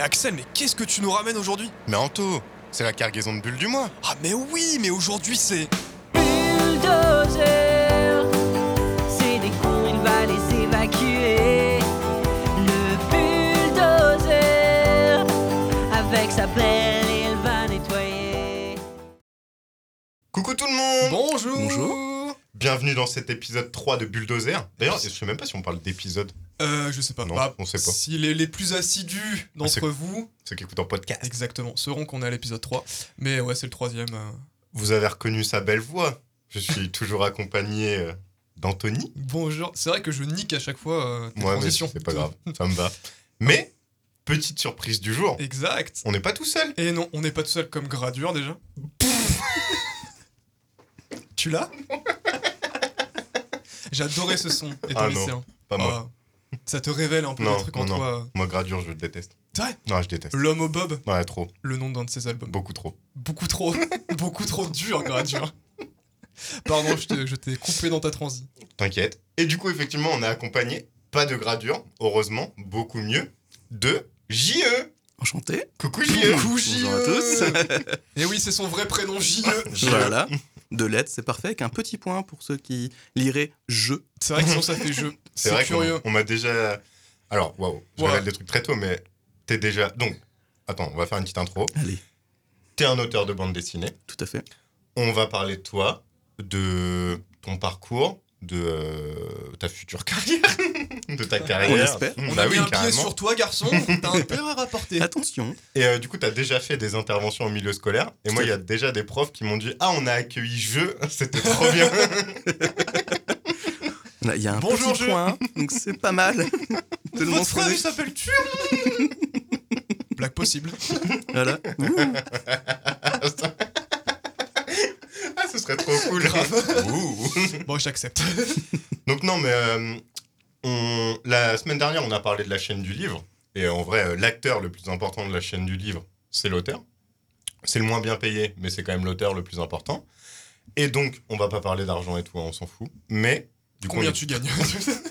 Mais Axel, mais qu'est-ce que tu nous ramènes aujourd'hui? Mais Anto, c'est la cargaison de bulles du mois. Ah mais oui, mais aujourd'hui c'est... bulldozer. C'est des cons, il va les évacuer. Le bulldozer, avec sa pelle, il va nettoyer. Coucou tout le monde Bonjour Bonjour. Bienvenue dans cet épisode 3 de Bulldozer. D'ailleurs, je sais même pas si on parle d'épisode. Euh, je sais pas. Non, Bah, on sait pas. Si les, les plus assidus d'entre c'est- vous, Ceux qui écoutent en podcast. exactement, sauront qu'on est à l'épisode 3. Mais ouais, c'est le troisième. euh. Vous avez reconnu sa belle voix. Je suis toujours accompagné euh, d'Anthony. Bonjour. C'est vrai que je nique à chaque fois euh, tes transitions. c'est pas grave. Ça me va. Mais, petite surprise du jour. Exact. On n'est pas tout seul. Et non, on n'est pas tout seul comme gradure déjà. tu l'as? J'adorais ce son étant Ah non, lycéen. Pas moi. Ah, ça te révèle un peu Non, des trucs en non, non. toi. Moi, Gradure, je le déteste. C'est vrai? Non, je déteste. L'homme au bob, Ouais, trop. le nom d'un de ses albums. Beaucoup trop. Beaucoup trop, beaucoup trop dur, gradure. Pardon, je t'ai- je coupé dans ta transi. T'inquiète. Et du coup, effectivement, on est accompagné, pas de Gradure, heureusement, beaucoup mieux, de JE. Enchanté. Coucou JE. Coucou, Bonjour à tous. Et oui, c'est son vrai prénom, J.E. Voilà. Deux lettres, c'est parfait, avec un petit point pour ceux qui liraient je. C'est vrai que sinon ça fait jeu. C'est vrai curieux. qu'on on m'a déjà. Alors, waouh, je Ouais. révèle des trucs très tôt, mais t'es déjà. Donc, attends, on va faire une petite intro. Allez, T'es un auteur de bande dessinée. tout à fait. On va parler de toi, de ton parcours, de euh, ta future carrière, de ta carrière. On bah a mis oui, un pied sur toi, garçon. T'as intérêt à rapporter. Attention. Et euh, du coup, t'as déjà fait des interventions au milieu scolaire. Et Tout moi, il y a déjà des profs qui m'ont dit Ah, on a accueilli jeu, c'était trop bien. Il y a un Bonjour, petit je- point, donc c'est pas mal. de Votre frère, il s'appelle tu Blague possible. Voilà. Ce serait trop cool. Bon, j'accepte. Donc non, mais euh, on- la semaine dernière, on a parlé de la chaîne du livre. Et en vrai, euh, l'acteur le plus important de la chaîne du livre, c'est l'auteur. C'est le moins bien payé, mais c'est quand même l'auteur le plus important. Et donc, on va pas parler d'argent et tout, hein, on s'en fout. Mais du coup, Combien on- tu gagnes?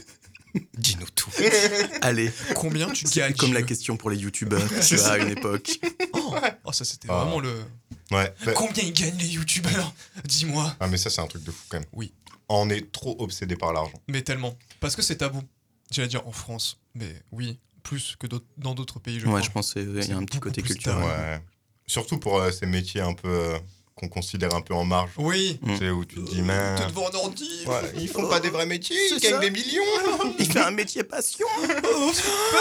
Dis-nous tout. Allez, Combien tu c'est gagnes comme la question pour les youtubeurs, à une époque. Oh, oh, ça c'était Ah. vraiment le. Ouais. bah- Combien ils gagnent les youtubeurs? Dis-moi. ah, mais ça, c'est un truc de fou quand même. Oui. On est trop obsédé par l'argent. Mais tellement. Parce que c'est tabou. J'allais dire en France. Mais oui, plus que dans d'autres pays, je ouais, crois. je pense qu'il y C'est a un petit côté culturel. Ouais. Surtout pour euh, ces métiers un peu euh, qu'on considère un peu en marge. Oui. Tu sais, où tu te dis, mais. T'es devant un ordi. Ouais, ils font pas des vrais métiers, ils gagnent des millions. Il fait un métier passion. Oh,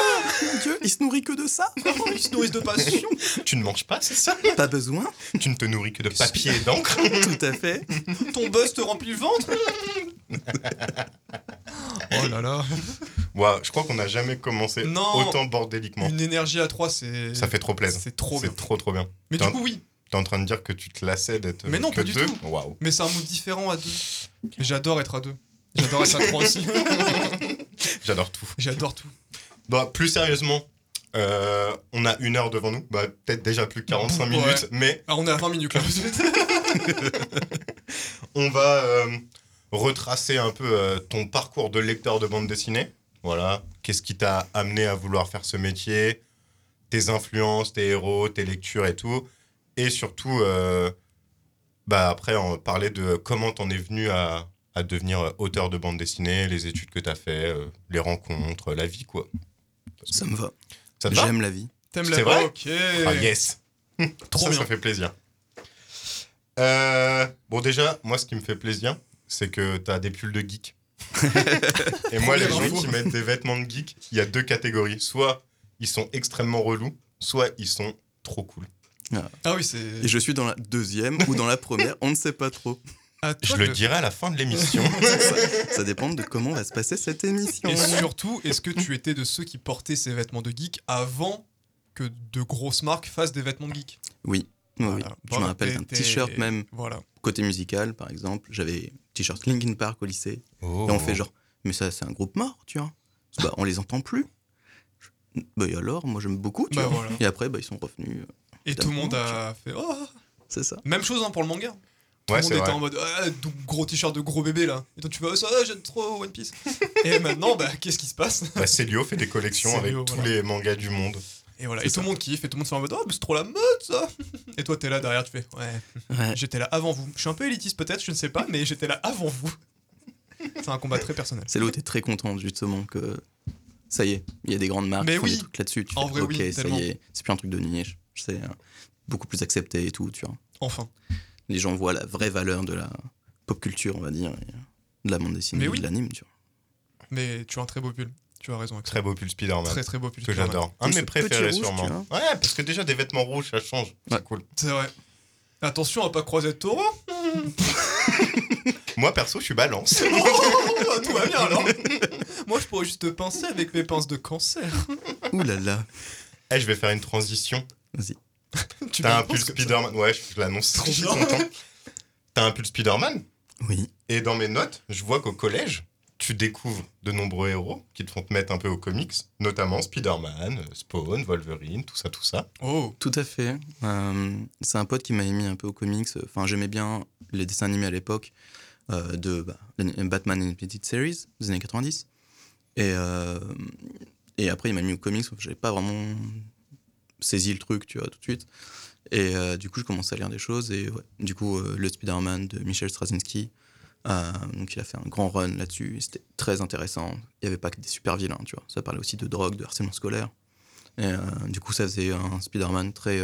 Mon Dieu, il se nourrit que de ça. ils se nourrissent de passion. tu ne manges pas, c'est ça Pas besoin. Tu ne te nourris que de papier et d'encre. Tout à fait. Ton buzz te remplit le ventre. oh là là. Ouais, je crois qu'on n'a jamais commencé Non. autant bordéliquement. Une énergie à trois, c'est. Ça fait trop plaisir. C'est trop bien. C'est trop trop bien. Mais du coup, oui. T'es en train de dire que tu te lassais d'être Mais non, que pas du deux tout. Waouh. Mais c'est un mood différent à deux. J'adore être à deux. J'adore être à trois aussi. J'adore tout. J'adore tout. Bon, plus sérieusement, euh, on a une heure devant nous. Bah, peut-être déjà plus de 45 Ouais. minutes, mais Ah, on est à 20 minutes là. on va euh, retracer un peu euh, ton parcours de lecteur de bande dessinée. Voilà. Qu'est-ce qui t'a amené à vouloir faire ce métier? Tes influences, tes héros, tes lectures et tout. Et surtout, euh, bah après, on parler de comment t'en es venu à, à devenir auteur de bande dessinée, les études que t'as fait, euh, les rencontres, la vie, quoi. Ça me va. Ça J'aime la vie. T'aimes C'est la vrai Ok. Ah yes Trop ça, bien. ça fait plaisir. Euh, bon, déjà, moi, ce qui me fait plaisir, c'est que t'as des pulls de geek. Et moi, les gens qui mettent des vêtements de geek, il y a deux catégories. Soit ils sont extrêmement relous, soit ils sont trop cool. Ah oui, c'est. Et je suis dans la deuxième ou dans la première, on ne sait pas trop. Je le dirai à la fin de l'émission. ça, ça dépend de comment va se passer cette émission. Et surtout, est-ce que tu étais de ceux qui portaient ces vêtements de geek avant que de grosses marques fassent des vêtements de geek? Oui, oui, oui. Voilà. Je me rappelle d'un t-shirt même, Voilà. côté musical par exemple. J'avais t-shirt Linkin Park au lycée. Oh. Et on fait genre, mais ça c'est un groupe mort, tu vois. Bah, on les entend plus. Je- Bah et alors, moi j'aime beaucoup, tu Bah, vois. voilà. Et après, bah, ils sont revenus. Et tout le monde a fait. Oh C'est ça. Même chose hein, pour le manga. Tout Ouais, le monde était vrai. en mode ah, gros t-shirt de gros bébé là. Et toi tu fais oh, ça va, j'aime trop One Piece. Et maintenant, bah qu'est-ce qui se passe? Bah, Célio fait des collections avec tous voilà. les mangas du monde. Et voilà, et tout le monde kiffe, et tout le monde fait en mode Oh, c'est trop la mode ça Et toi, t'es là derrière, tu fais Ouais, Ouais. j'étais là avant vous. Je suis un peu élitiste peut-être, je ne sais pas, mais j'étais là avant vous. C'est un combat très personnel. C'est là où t'es très content justement que ça y est, il y a des grandes marques Mais qui font oui. des trucs là-dessus. Tu En fais, vrai, ok, oui, ça y est, c'est plus un truc de niche. C'est euh, beaucoup plus accepté et tout, tu vois. Enfin. Les gens voient la vraie valeur de la pop culture, on va dire, et, euh, de la bande dessinée, Mais oui. de l'anime, tu vois. Mais tu as un très beau pull. Tu as raison. Axel. Très beau pull Spider-Man. Très très beau pull. que j'adore. Un de mes préférés, rouge, sûrement. Ouais, parce que déjà, des vêtements rouges, ça change. C'est Ouais. cool. C'est vrai. Attention à pas croiser de taureau. Moi, perso, je suis balance. Oh, tout va bien alors. Moi, je pourrais juste te pincer avec mes pinces de cancer. Ouh là là. Eh, je vais faire une transition. Vas-y. Tu T'as un pull. Spider-Man. Ouais, je l'annonce. Je suis content. T'as un pull Spider-Man. Oui. Et dans mes notes, je vois qu'au collège, tu découvres de nombreux héros qui te font te mettre un peu aux comics, notamment Spider-Man, Spawn, Wolverine, tout ça, tout ça. Oh. Tout à fait. Euh, c'est un pote qui m'a mis un peu aux comics. Enfin, j'aimais bien les dessins animés à l'époque euh, de bah, Batman Animated Series des années 90. Et, euh, et après, il m'a mis aux comics. J'avais pas vraiment saisi le truc, tu vois, tout de suite. Et euh, du coup, je commençais à lire des choses. Et ouais, du coup, euh, le Spider-Man de Michel Straczynski. euh, donc, il a fait un grand run là-dessus. C'était très intéressant. Il n'y avait pas que des super vilains, tu vois. Ça parlait aussi de drogue, de harcèlement scolaire. Et euh, du coup, ça faisait un Spider-Man très,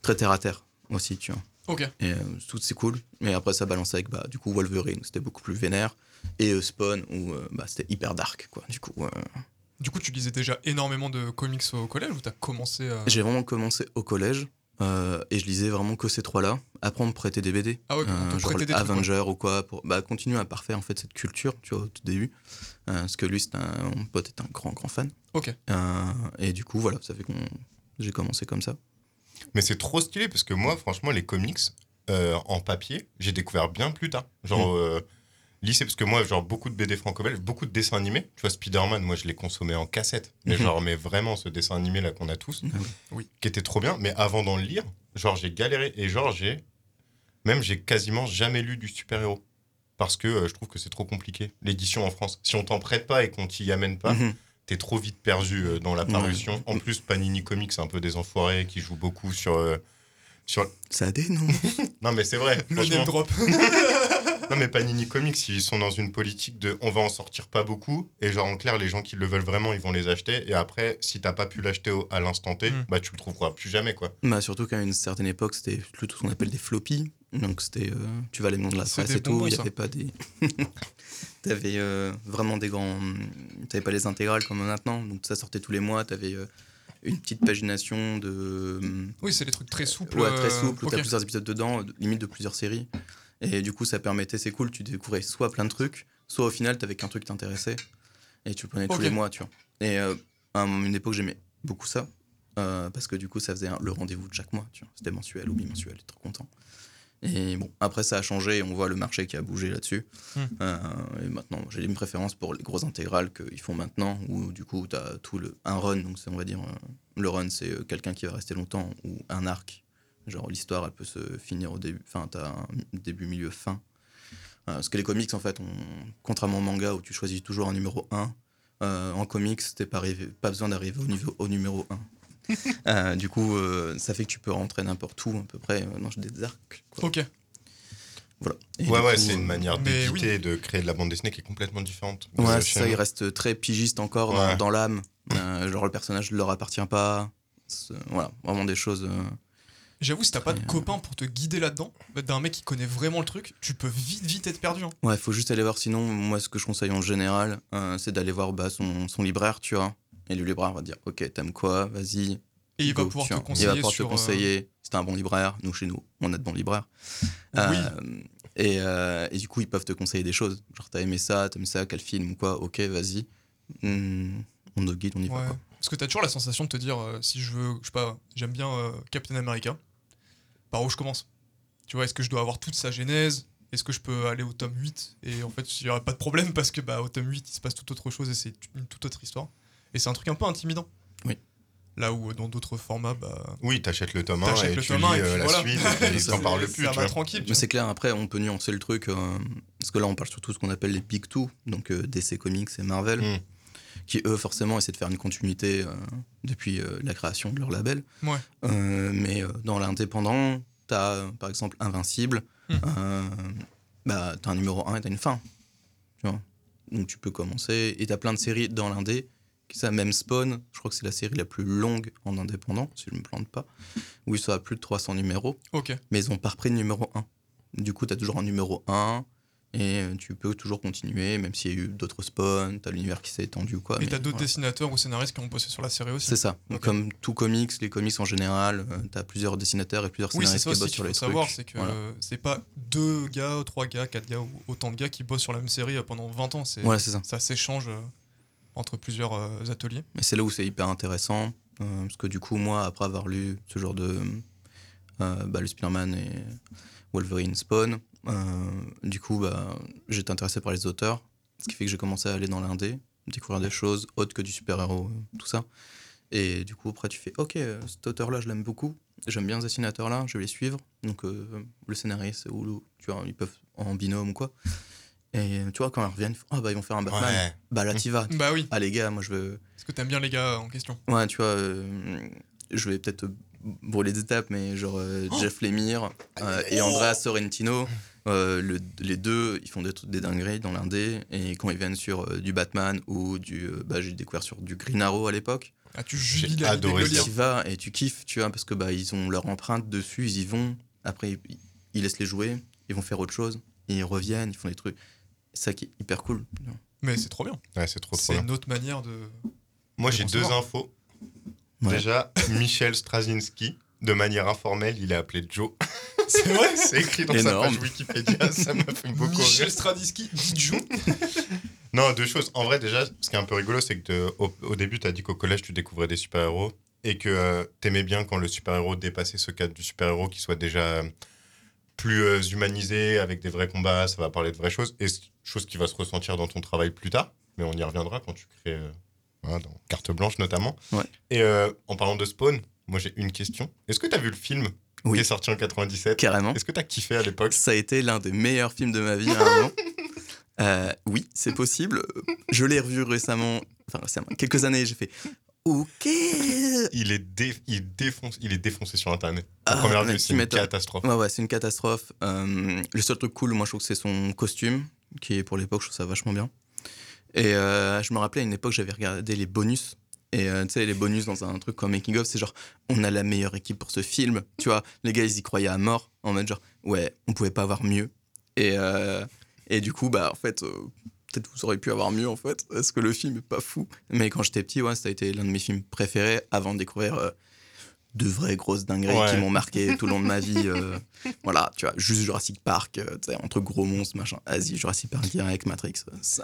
très terre à terre aussi, tu vois. Ok. Et tout c'est cool. Mais après, ça balançait avec bah, du coup Wolverine, c'était beaucoup plus vénère. Et Spawn, où bah, c'était hyper dark, quoi. Du coup, Du coup, tu lisais déjà énormément de comics au collège ou t'as commencé à. j'ai vraiment commencé au collège. euh, et je lisais vraiment que ces trois-là. Après, on me prêtait des BD. Ah ouais, on te genre prêtait des trucs, Avenger ou quoi, pour bah, continuer à parfaire en fait cette culture, tu vois, au tout début. Euh, parce que lui, c'est un, mon pote est un grand, grand fan. Ok. Euh, et du coup, voilà, ça fait qu'on j'ai commencé comme ça. Mais c'est trop stylé parce que moi, franchement, les comics euh, en papier, j'ai découvert bien plus tard. Genre, Mm. Lycée, parce que moi, genre, beaucoup de BD franco-belges, beaucoup de dessins animés. Tu vois, Spider-Man, moi, je l'ai consommé en cassette. Mais Mhm. genre, mais vraiment, ce dessin animé-là qu'on a tous, oui. Oui. qui était trop bien. Mais avant d'en lire, genre, j'ai galéré. Et genre, j'ai. Même, j'ai quasiment jamais lu du super-héros. Parce que euh, je trouve que c'est trop compliqué. L'édition en France. Si on t'en prête pas et qu'on t'y amène pas, Mhm. t'es trop vite perdu euh, dans la Ouais. parution. En plus, Panini Comics, c'est un peu des enfoirés qui jouent beaucoup sur. euh, sur... Ça a des noms. Non, mais c'est vrai. Le name drop. Non, mais Panini Comics, ils sont dans une politique de on va en sortir pas beaucoup. Et genre, en clair, les gens qui le veulent vraiment, ils vont les acheter. Et après, si t'as pas pu l'acheter au- à l'instant T, Mm. bah tu le trouveras plus jamais, quoi. Bah, surtout qu'à une certaine époque, c'était plutôt ce qu'on appelle des floppies. Donc, c'était. euh, tu vas les noms de la C'est presse et tout. Il n'y avait pas des. T'avais euh, vraiment des grands. T'avais pas les intégrales comme maintenant. Donc, ça sortait tous les mois. T'avais euh, une petite pagination de. Oui, c'est des trucs très souples. Ouais, très euh, souple, où ok. t'as plusieurs épisodes dedans, de- limite de plusieurs séries. Et du coup, ça permettait, c'est cool, tu découvrais soit plein de trucs, soit au final, t'avais qu'un truc qui t'intéressait. Et tu le prenais tous les mois, tu vois. Et euh, à un- une époque, j'aimais beaucoup ça. euh, parce que du coup, ça faisait un- le rendez-vous de chaque mois, tu vois. C'était mensuel ou bimensuel, j'étais trop content. Et bon, après, ça a changé, on voit le marché qui a bougé là-dessus. Hmm. Euh, et maintenant, j'ai une préférence pour les grosses intégrales qu'ils font maintenant, où du coup, t'as tout le, un run, donc on va dire, euh, le run, c'est euh, quelqu'un qui va rester longtemps, ou un arc. Genre, l'histoire, elle peut se finir au début, enfin, t'as un début, milieu, fin. Euh, parce que les comics, en fait, on- contrairement au manga où tu choisis toujours un numéro 1, euh, en comics, t'es pas, arrivé- pas besoin d'arriver au, niveau, au numéro 1. Euh, du coup, euh, ça fait que tu peux rentrer n'importe où, à peu près, euh, dans des arcs. quoi. Ok. Voilà. Et ouais, ouais, c'est une euh, manière d'éditer et de créer de la bande dessinée qui est complètement différente. Ouais, ça, il reste très pigiste encore dans- Ouais. dans, l'âme. Euh, genre, le personnage ne leur appartient pas. Voilà, vraiment des choses. euh, J'avoue, si t'as pas de euh, copain pour te guider là-dedans, bah, d'un mec qui connaît vraiment le truc, tu peux vite, vite être perdu. hein. Ouais, faut juste aller voir. Sinon, moi, ce que je conseille en général, euh, c'est d'aller voir bah, son, son libraire, tu vois. Et le libraire va dire Ok, t'aimes quoi Vas-y. Et il va pouvoir te conseiller Il va pouvoir sur. te euh, conseiller. C'est un bon libraire. Nous, chez nous, on a de bons libraires. Oui. Euh, et, euh, et du coup, ils peuvent te conseiller des choses. Genre, t'as aimé ça, t'aimes ça, quel film ou quoi Ok, vas-y. Hmm, on te guide, on y va. Quoi. Parce que t'as toujours la sensation de te dire, euh, si je veux, je sais pas, j'aime bien Captain America, par où je commence? Tu vois, est-ce que je dois avoir toute sa genèse? Est-ce que je peux aller au tome 8 Et en fait, il n'y aura pas de problème parce que bah, au tome 8, il se passe toute autre chose et c'est une toute autre histoire. Et c'est un truc un peu intimidant. Oui. Là où euh, dans d'autres formats, bah. Oui, t'achètes le tome 1 T'achètes et le tu lis 1 et euh, puis la voilà. suite et t'en parles plus. Ça tu va tranquille. tu Mais c'est clair, après, on peut nuancer le truc. euh, parce que là, on parle surtout de ce qu'on appelle les Big Two, donc euh, DC Comics et Marvel. Mm. qui eux, forcément, essaient de faire une continuité euh, depuis euh, la création de leur label. Ouais. Euh, mais euh, dans l'indépendant, t'as euh, par exemple Invincible, Hmm. euh, bah, t'as un numéro 1 et t'as une fin. Tu vois Donc tu peux commencer. Et t'as plein de séries dans l'indé. Qui Ça, même Spawn, je crois que c'est la série la plus longue en indépendant, si je ne me plante pas, où ils sont à plus de 300 numéros, Ok. mais ils ont pas repris de numéro 1. Du coup, t'as toujours un numéro 1. Et euh, tu peux toujours continuer, même s'il y a eu d'autres spawns, t'as l'univers qui s'est étendu. Quoi, Et t'as d'autres voilà. dessinateurs ou scénaristes qui ont bossé sur la série aussi. C'est ça. Comme tout comics, les comics en général, euh, t'as plusieurs dessinateurs et plusieurs Oui, scénaristes ça qui bossent qu'il sur faut les savoir, trucs. c'est que Voilà. c'est pas deux gars, trois gars, quatre gars ou autant de gars qui bossent sur la même série pendant 20 ans. C'est, Voilà, c'est ça. Ça s'échange euh, entre plusieurs euh, ateliers. Et c'est là où c'est hyper intéressant, euh, parce que du coup, moi, après avoir lu ce genre de. euh, bah, le Spider-Man et Wolverine Spawn, du coup, bah, j'étais intéressé par les auteurs, ce qui fait que j'ai commencé à aller dans l'indé, découvrir des choses autres que du super-héros, tout ça. Et du coup, après, tu fais Ok, cet auteur-là, je l'aime beaucoup, j'aime bien ce dessinateur-là, je vais les suivre. Donc, le scénariste, ou tu ils peuvent en binôme ou quoi. Et tu vois, quand ils reviennent, ils font, ah bah ils vont faire un Batman. Ouais. Bah là, t'y vas. Bah oui, Ah les gars, moi je veux. parce que t'aimes bien les gars en question. Ouais, tu vois, euh, je vais peut-être brûler des étapes, mais genre euh, Jeff Lemire euh, et Andrea Sorrentino, euh, le- les deux, ils font des, trucs- des dingueries dans l'indé. Et quand ils viennent sur euh, du Batman ou du. euh, bah, j'ai découvert sur du Green Arrow à l'époque. Ah, tu jubiles adoré. Tu vas et tu kiffes, tu vois, parce que bah, ils ont leur empreinte dessus, ils y vont. Après, ils, ils laissent les jouer, ils vont faire autre chose, et ils reviennent, ils font des trucs. C'est ça qui est hyper cool. Mais c'est trop bien. Ouais, c'est trop trop C'est une autre manière de. Moi, de j'ai deux infos. Ouais. Déjà, Michel Straczynski, de manière informelle, il est appelé Joe. C'est vrai C'est écrit dans Énorme. sa page Wikipédia, ça m'a fait beaucoup Michel rire. Stradiski, dit Joe. Non, deux choses. En vrai, déjà, ce qui est un peu rigolo, c'est que te- au, au début, tu as dit qu'au collège, tu découvrais des super-héros et que euh, t'aimais bien quand le super-héros dépassait ce cadre du super-héros qui soit déjà euh, plus euh, humanisé, avec des vrais combats, ça va parler de vraies choses, et chose qui va se ressentir dans ton travail plus tard, mais on y reviendra quand tu crées, euh, voilà, dans Carte Blanche notamment. Ouais. Et euh, en parlant de Spawn, moi j'ai une question. Est-ce que tu as vu le film Oui. qui est sorti en 97 Carrément. Est-ce que tu as kiffé à l'époque? Ça a été l'un des meilleurs films de ma vie à un moment. Euh, oui, c'est possible. Je l'ai revu récemment, enfin récemment, quelques années, j'ai fait OK. il est, dé- il, défonce, il est défoncé sur Internet. Ah, Première vue, c'est une catastrophe. Ouais, ouais, c'est une catastrophe. Euh, le seul truc cool, moi, je trouve que c'est son costume, qui est pour l'époque, je trouve ça vachement bien. Et euh, je me rappelais à une époque, j'avais regardé les bonus. Et euh, tu sais, les bonus dans un truc comme Making of, c'est genre, on a la meilleure équipe pour ce film. Tu vois, les gars, ils y croyaient à mort, en mode genre, ouais, on pouvait pas avoir mieux. Et, et du coup, bah, en fait, peut-être vous auriez pu avoir mieux, en fait, parce que le film est pas fou. Mais quand j'étais petit, ouais, ça a été l'un de mes films préférés avant de découvrir euh, de vraies grosses dingueries Ouais. qui m'ont marqué tout le long de ma vie. euh, voilà, tu vois, juste Jurassic Park, euh, tu sais, entre gros monstres, machin. Vas-y, Jurassic Park direct, Matrix.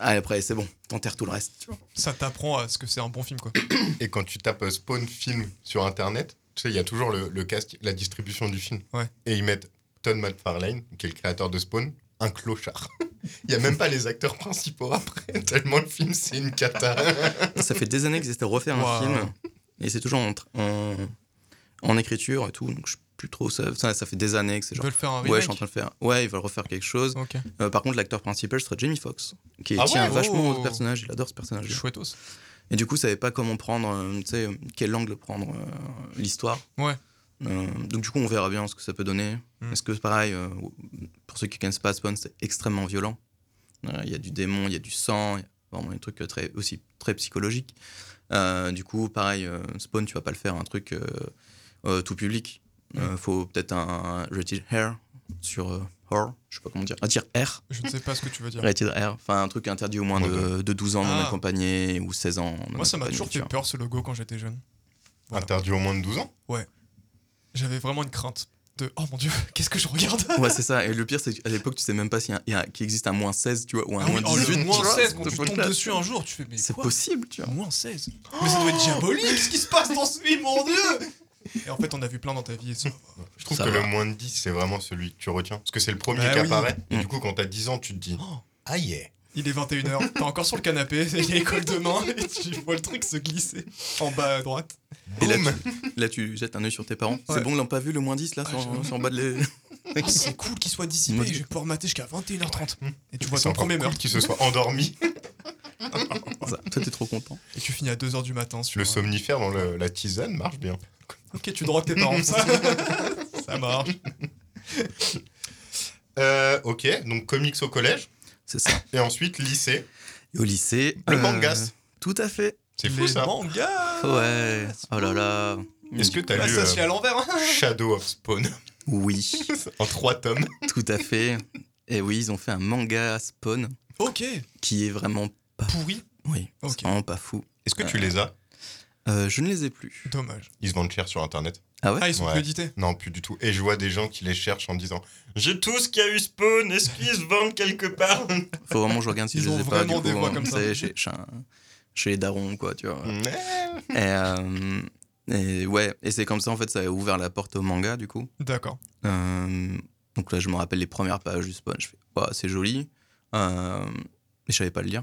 Allez, après, c'est bon, t'enterres tout le reste. Tu vois. Ça t'apprend à ce que c'est un bon film, quoi. Et quand tu tapes euh, Spawn film sur Internet, tu sais, il y a toujours le, le cast, la distribution du film. Ouais. Et ils mettent Todd McFarlane, qui est le créateur de Spawn, un clochard. Il n'y a même pas les acteurs principaux après, tellement le film, c'est une cata. Ça fait des années qu'ils essaient de refaire un film, et c'est toujours en, en, en écriture et tout, donc je sais plus trop. Ça, ça, ça fait des années que c'est Ils genre. veulent faire un Ouais, je suis en train de faire. Ouais, ils veulent refaire quelque chose. Euh, par contre, l'acteur principal serait Jamie Foxx, qui Ah tient ouais vachement Oh. au personnage. Il adore ce personnage. Chouettos. Et du coup, ça savait pas comment prendre, euh, tu sais, quel angle prendre euh, l'histoire. Ouais. Euh, donc du coup, on verra bien ce que ça peut donner. Mm. Est-ce que pareil, euh, pour ceux qui connaissent pas Spawn, c'est extrêmement violent. Euh, Il y a du démon, il y a du sang, il y a vraiment des trucs très, aussi très psychologiques. Euh, du coup, pareil, euh, Spawn, tu vas pas le faire un truc euh, euh, tout public. Euh, faut peut-être un rated R sur euh, horror, je sais pas comment dire, un tir R, Je ne sais pas ce que tu veux dire. rated R, enfin un truc interdit au moins de, de 12 ans non Ah. accompagné ou 16 ans non Moi, ça m'a toujours fait peur ce logo quand j'étais jeune. Voilà. Interdit au moins de 12 ans? J'avais vraiment une crainte de oh mon dieu, qu'est-ce que je regarde Ouais, c'est ça. Et le pire, c'est qu'à l'époque, tu sais même pas s'il y a, il y a- qu'il existe un moins 16, tu vois, ou un Ah oui, moins oh, 18. le tu moins vois, 16 quand tu tombes dessus un jour, tu fais mais C'est possible, tu vois. Moins 16 Mais ça doit être diabolique, ce qui se passe dans ce film, mon dieu Et en fait, on a vu plein dans ta vie et ça. Je trouve Ça que va. le moins de 10, c'est vraiment celui que tu retiens. Parce que c'est le premier Bah qui oui. apparaît. Et Mm. du coup, quand t'as 10 ans, tu te dis Oh, Ah yeah Il est 21h, t'es encore sur le canapé, il y a école demain, et tu vois le truc se glisser en bas à droite. Et là, tu, là, tu jettes un œil sur tes parents. Ouais. C'est bon, ils l'ont pas vu le moins 10 là, Ah, sur en bas de les. Oh, c'est cool qu'il soit dissipé, je je- vais pouvoir mater jusqu'à 21h30. Et tu vois C'est ton premier cool meurtre. qu'il se soit endormi. Ça, toi, t'es trop content. Et tu finis à 2h du matin sur. Le euh, somnifère dans le- la tisane marche bien. Ok, tu drogues tes parents, ça. ça marche. Euh, ok, donc comics au collège. C'est ça. Et ensuite, lycée. Et au lycée. Le euh, mangas. Tout à fait. C'est fou ça. mangas Ouais. Oh là là. Est-ce que t'as lu ça euh, à l'envers. hein. Shadow of Spawn? Oui, en trois tomes tout à fait. Et oui, ils ont fait un manga Spawn Ok, qui est vraiment pas. pourri. Oui, c'est vraiment pas fou. Est-ce que tu les as? Euh, je ne les ai plus. Dommage. Ils se vendent cher sur internet. Ah ouais Ah, ils sont Ouais. plus édités. Non, plus du tout. Et je vois des gens qui les cherchent en disant J'ai tout ce qu'il y a eu Spawn, est-ce qu'ils se vendent quelque part? Faut vraiment que je regarde si Ils je les ont ai pas. vraiment Du des coup, voix hein, comme ça. chez, chez, un- chez les darons, quoi, tu vois. Ouais. Et, euh, et ouais, et c'est comme ça, en fait, ça a ouvert la porte au manga, du coup. D'accord. Euh, donc là, je me rappelle les premières pages du Spawn. Je fais, Ouah, c'est joli. Euh, mais je savais pas le lire.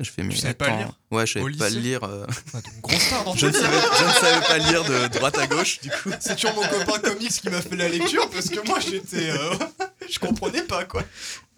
Je fais, mais savais pas lire Ouais, je Au savais pas lycée lire. euh, Ah, grosse star dans je, ne savais, je ne savais pas lire de droite à gauche, du coup. C'est toujours mon copain comics qui m'a fait la lecture parce que moi j'étais. euh, je comprenais pas quoi.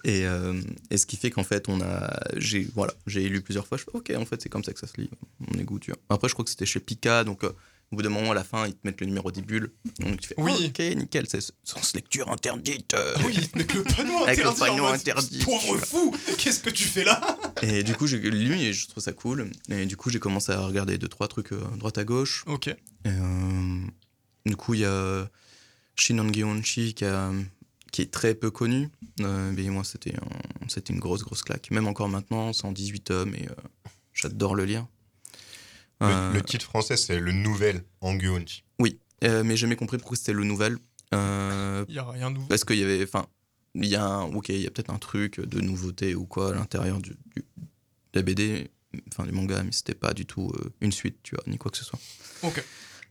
Et, euh, et ce qui fait qu'en fait, on a, j'ai, voilà, j'ai lu plusieurs fois. Je fais, ok, en fait, c'est comme ça que ça se lit. On est goût, tu vois. Après, je crois que c'était chez Pika, donc euh, au bout d'un moment, à la fin, ils te mettent le numéro des bulles. Donc tu fais, Oui. ok, nickel, c'est sens lecture interdite. Ah oui, avec le panneau Avec le interdit. panneau interdit. Pauvre fou, qu'est-ce que tu fais là? Et du coup, j'ai lu et je trouve ça cool. Et du coup, j'ai commencé à regarder deux, trois trucs euh, droite à gauche. Ok. Et, euh, du coup, il y a Shinon Gyeonchi qui, a- qui est très peu connu. Euh, mais moi, c'était un- une grosse, grosse claque. Même encore maintenant, c'est en 18 tomes et euh, j'adore le lire. Le, Euh, le titre français, c'est le nouvel Anguonchi. euh, mais j'ai jamais compris pourquoi c'était le nouvel. Euh, Il y a rien de nouveau. parce qu'il y avait. Enfin, il y a un, ok, il y a peut-être un truc de nouveauté ou quoi à l'intérieur du, du- de la BD, enfin du manga, mais c'était pas du tout euh, une suite, tu vois, ni quoi que ce soit. Ok.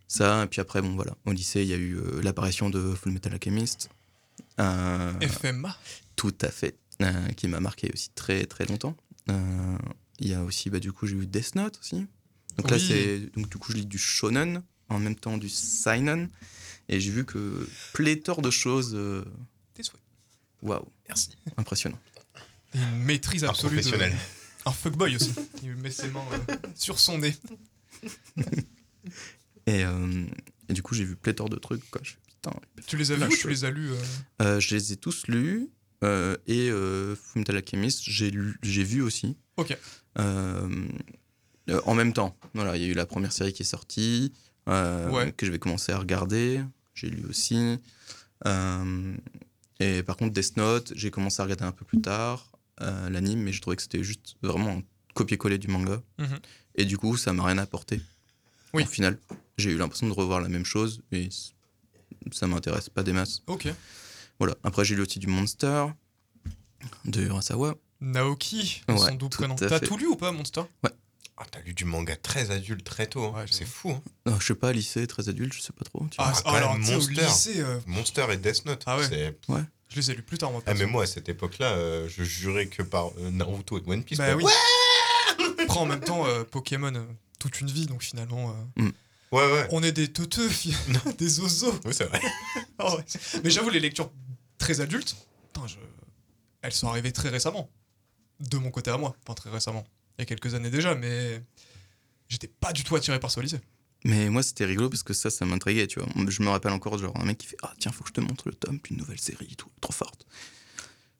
Ça, et puis après, bon voilà, au lycée, il y a eu euh, l'apparition de Full Metal Alchemist. Euh, FMA. tout à fait, euh, qui m'a marqué aussi très très longtemps. Euh, Il y a aussi, bah, du coup, j'ai eu Death Note aussi. Donc là, c'est. Donc du coup, je lis du shonen, en même temps du seinen. Et j'ai vu que pléthore de choses. euh, Tes souhaits. Waouh, Merci. impressionnant. Une maîtrise Un absolue. de- professionnel. Un fuckboy aussi. Il met ses mains euh, sur son nez. Et, euh, et du coup, j'ai vu pléthore de trucs. Quoi. Je fais, putain, Tu les as Là, vus ou je- tu les as lus euh, Euh, je les ai tous lus. euh, et euh, Fullmetal Alchemist, j'ai lu- j'ai vu aussi. Ok. Euh, en même temps. Voilà, il y a eu la première série qui est sortie, euh, Ouais. que je vais commencer à regarder. J'ai lu aussi. Euh, et par contre, Death Note, j'ai commencé à regarder un peu plus tard l'anime, mais je trouvais que c'était juste vraiment un copier-coller du manga. Mhm. Et du coup, ça m'a rien apporté. Oui. Au final, j'ai eu l'impression de revoir la même chose et ça m'intéresse pas des masses. Ok. Voilà. Après, j'ai lu aussi du Monster de Urasawa. Naoki, Ouais, son tout prénom. T'as tout lu ou pas, Monster? Ah, t'as lu du manga très adulte très tôt. hein. Ouais, c'est fou. hein. Euh, je sais pas, lycée, très adulte, je sais pas trop. tu Ah, vois. quand alors, Monster. lycée, euh, Monster et Death Note. Ah ouais. c'est- je les ai lus plus tard, moi. Ah, mais moi, à cette époque-là, euh, je jurais que par euh, Naruto et One Piece. Bah oui. Après, en même temps, euh, Pokémon, euh, toute une vie, donc finalement, euh, Ouais, ouais. on est des teuteux, des oiseaux. Oui, c'est vrai. Ah ouais. Mais j'avoue, les lectures très adultes, putain, je- elles sont arrivées très récemment. De mon côté à moi, pas très récemment. Il y a quelques années déjà, mais j'étais pas du tout attiré par au lycée. Mais moi, c'était rigolo parce que ça, ça m'intriguait, tu vois. Je me rappelle encore, genre, un mec qui fait Ah, tiens, faut que je te montre le tome, puis une nouvelle série et tout, trop forte.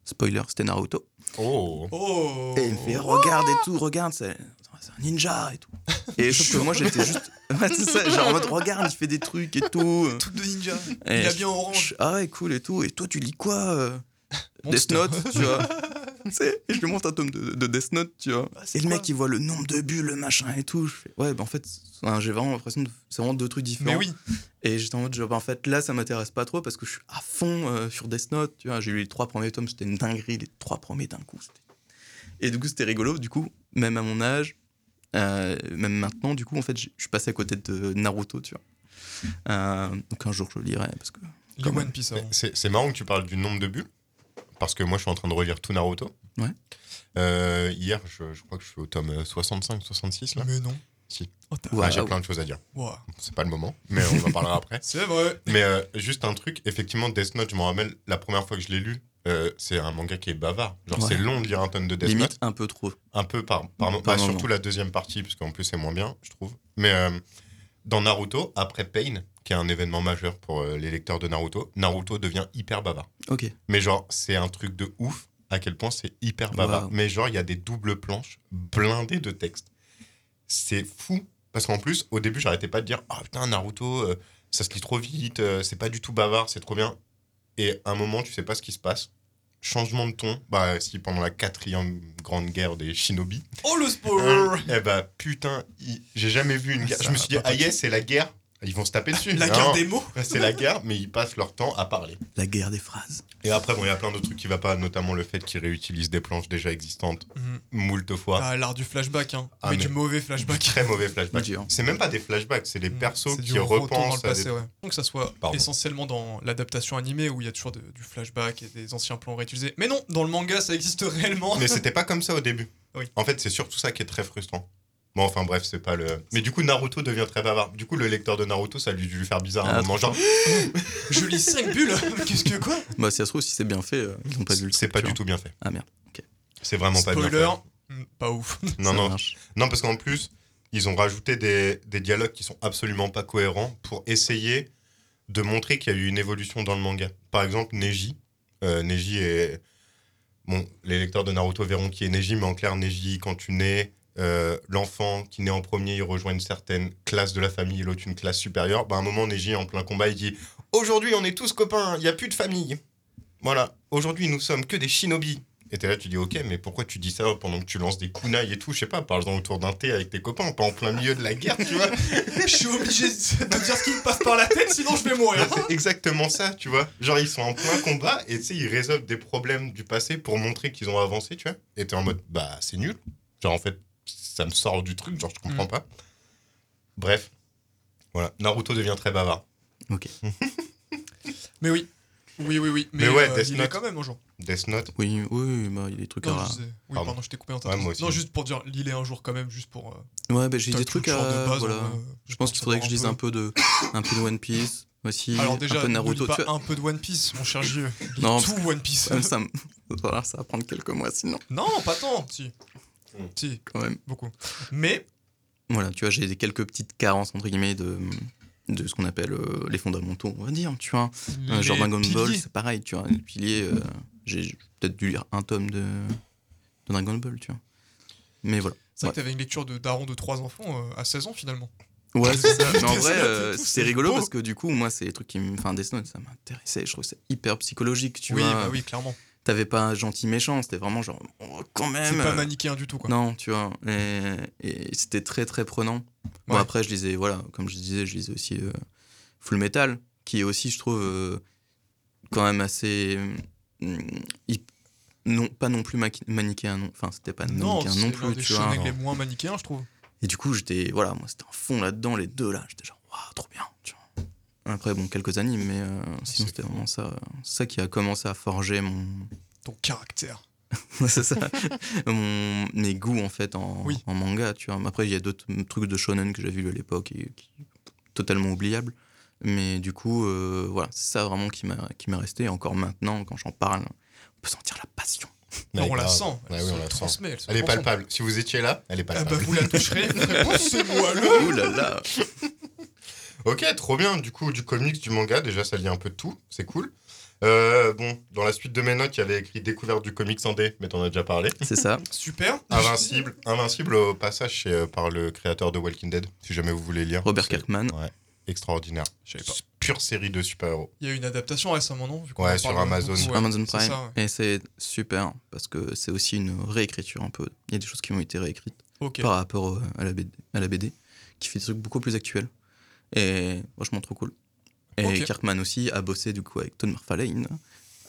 Spoiler, c'était Naruto. Oh. Oh Et il me fait Regarde et tout, regarde, c'est un ninja et tout. Et sauf que moi, j'étais juste. Ouais, c'est ça, genre en mode Regarde, il fait des trucs et tout. Truc de ninja. Et Il a bien orange. Ah ouais, cool et tout. Et toi, tu lis quoi euh Death. Note, tu vois. Tu sais, et je lui montre un tome de, de Death Note, tu vois. Ah, c'est et le mec, il voit le nombre de bulles, le machin et tout. Je fais, ouais, bah en fait, j'ai vraiment l'impression de. C'est vraiment deux trucs différents. Mais oui, Et j'étais en mode, genre, bah, en fait, là, ça m'intéresse pas trop parce que je suis à fond euh, sur Death Note. Tu vois, j'ai lu les trois premiers tomes, c'était une dinguerie, les trois premiers d'un coup. Et du coup, c'était rigolo. Du coup, même à mon âge, euh, même maintenant, du coup, en fait, je suis passé à côté de Naruto, tu vois. Euh, donc un jour, je le lirai parce que. One. Piece. C'est c'est marrant que tu parles du nombre de bulles. Parce que moi, je suis en train de relire tout Naruto. Ouais. Euh, hier, je, je crois que je suis au tome 65, 66 là. Mais non. Si. Oh. Ah, J'ai plein de choses à dire. Ouah. C'est pas le moment, mais on en parlera après. C'est vrai. Mais euh, juste un truc, effectivement, Death Note, je me rappelle la première fois que je l'ai lu, euh, c'est un manga qui est bavard. Genre, Ouais. c'est long de lire un tonne de Death Note. Limite un peu trop. Un peu par, par, Par bah, moment. surtout la deuxième partie, parce qu'en plus, c'est moins bien, je trouve. Mais euh, dans Naruto, après Pain, qui est un événement majeur pour euh, les lecteurs de Naruto, Naruto devient hyper bavard. Ok. Mais genre, c'est un truc de ouf à quel point c'est hyper bavard. Wow. Mais genre, il y a des doubles planches blindées de texte. C'est fou. Parce qu'en plus, au début, j'arrêtais pas de dire Ah putain, Naruto, euh, ça se lit trop vite, euh, c'est pas du tout bavard, c'est trop bien. Et à un moment, tu sais pas ce qui se passe. Changement de ton. Bah, si pendant la quatrième grande guerre des shinobi. Oh le spoiler eh bah, putain, j'ai jamais vu une guerre. Ça Je me suis dit, ah yes, c'est la guerre. Ils vont se taper dessus. La Non, guerre des mots C'est la guerre, mais ils passent leur temps à parler. La guerre des phrases. Et après, bon, il y a plein d'autres trucs qui va pas, notamment le fait qu'ils réutilisent des planches déjà existantes Mhm. moult fois. Ah, l'art du flashback, hein. Ah, mais, mais- du mauvais flashback. Très mauvais flashback. C'est même pas des flashbacks, c'est les Mm. persos qui repensent dans le à passé, des... ouais. Donc que ça soit Pardon. essentiellement dans l'adaptation animée où il y a toujours de- du flashback et des anciens plans réutilisés. Mais non, dans le manga, ça existe réellement. Mais c'était pas comme ça au début. Oui. En fait, c'est surtout ça qui est très frustrant. Bon, enfin bref, c'est pas le. Mais du coup, Naruto devient très bavard. Du coup, le lecteur de Naruto, ça lui dû lui faire bizarre à un Ah, moment. Genre, Je lis 5 bulles Qu'est-ce que quoi? Bah, si ça se trouve, si c'est bien fait, euh, ils ont pas vu le c'est pas du tout bien fait. Ah merde. C'est vraiment pas bien Spoiler, fait. hmm, pas ouf. Non, Ça non. marche. Non, parce qu'en plus, ils ont rajouté des, des dialogues qui sont absolument pas cohérents pour essayer de montrer qu'il y a eu une évolution dans le manga. Par exemple, Neji. Euh, Neji est. Bon, les lecteurs de Naruto verront qui est Neji, mais en clair, Neji, quand tu nais, euh, l'enfant qui naît en premier, il rejoint une certaine classe de la famille et l'autre une classe supérieure. Bah, à un moment, Neji, en plein combat, il dit Aujourd'hui, on est tous copains, il n'y a plus de famille. Voilà, aujourd'hui, nous sommes que des shinobi. Et t'es là, tu dis, ok, mais pourquoi tu dis ça pendant que tu lances des kunai et tout? Je sais pas, parle-en autour d'un thé avec tes copains, pas en plein milieu de la guerre, tu vois Je suis obligé de dire ce qui me passe par la tête, sinon je vais mourir. Bah, C'est exactement ça, tu vois. Genre, ils sont en plein combat et tu sais, ils résolvent des problèmes du passé pour montrer qu'ils ont avancé, tu vois. Et t'es en mode, bah, c'est nul. Genre, en fait, ça me sort du truc, genre, je comprends Mm. pas. Bref. Voilà, Naruto devient très bavard. Mais oui. Oui, oui, oui. Mais, Mais ouais, euh, Death il est Note. quand même un jour. Death Note, Oui, oui, bah, il y a des trucs Non, à. je disais- Oui, Pardon. pardon, je t'ai coupé en Ouais, moi aussi. Non, juste pour dire, l'île est un jour quand même, juste pour. euh, Ouais, bah, j'ai des trucs à. de base, voilà. euh, Je pense qu'il faudrait que je lise un peu. de, un peu de One Piece aussi, Alors déjà, un peu de Naruto. pas Tu vois, un peu de One Piece, mon cher. Lis Non, tout One Piece. ça, voilà, ça va prendre quelques mois sinon, Non, pas tant. Si. Mm. Si, quand même. beaucoup. Mais, Voilà, tu vois, j'ai des quelques petites carences entre guillemets de de ce qu'on appelle euh, les fondamentaux, on va dire, tu vois. Euh, genre Dragon Ball, c'est pareil, tu vois. Les piliers, euh, j'ai peut-être dû lire un tome de, de Dragon Ball, tu vois. Mais voilà. C'est vrai que t'avais une lecture de daron de trois enfants euh, à 16 ans finalement. Ouais, c'est ça. Mais en vrai, euh, c'est c'est rigolo parce que du coup, moi, c'est des trucs qui me. Enfin, Death Note, ça m'intéressait. Je trouve que c'est hyper psychologique, tu oui, vois. bah oui, clairement. T'avais pas un gentil méchant, c'était vraiment genre, oh, quand C'est même. pas euh, manichéen du tout, quoi. Non, tu vois. Et, et c'était très, très prenant. Bon, Ouais. après, je lisais, voilà, comme je disais, je lisais aussi euh, Full Metal, qui est aussi, je trouve, euh, quand même assez. euh, hip- non, pas non plus manichéen, non. Enfin, c'était pas Non, manichéen c'est non plus, des tu vois. les moins manichéens, je trouve. Et du coup, j'étais, voilà, moi, c'était un fond là-dedans, les deux là. J'étais genre, waouh, trop bien, tu vois. Après, bon, quelques animes, mais euh, sinon, c'était cool. vraiment ça, euh, ça qui a commencé à forger mon. Ton caractère. c'est ça. mon, mes goûts, en fait, en, Oui. en manga, tu vois. Après, il y a d'autres trucs de shonen que j'ai vu à l'époque et qui totalement oubliables. Mais du coup, euh, voilà, c'est ça vraiment qui m'a qui m'est resté. Et encore maintenant, quand j'en parle, on peut sentir la passion. Non, on la sent. Elle Ouais, oui, se on la sent. transmet. Elle, se Elle est palpable. Si vous étiez là, elle est Ah palpable. bah vous la toucherez, oh, moi le Ouh là là Ok, trop bien. Du coup, du comics, du manga, déjà, ça lie un peu de tout. C'est cool. Euh, bon, dans la suite de mes notes, il y avait écrit découverte du comics indé, mais t'en as déjà parlé. C'est ça. Super. Invincible, Invincible au passage c'est, euh, par le créateur de Walking Dead, si jamais vous voulez lire. Robert Kirkman. Extraordinaire. Je savais pas. Pure série de super-héros. Il y a eu une adaptation récemment, non vu qu'on Ouais, en sur parle Amazon. beaucoup, ouais. Amazon c'est Prime. ça, ouais. Et c'est super parce que c'est aussi une réécriture un peu. Il y a des choses qui ont été réécrites Ok. par rapport à la, BD, à la BD, qui fait des trucs beaucoup plus actuels. Et franchement, trop cool. Et Ok. Kirkman aussi a bossé du coup avec Todd McFarlane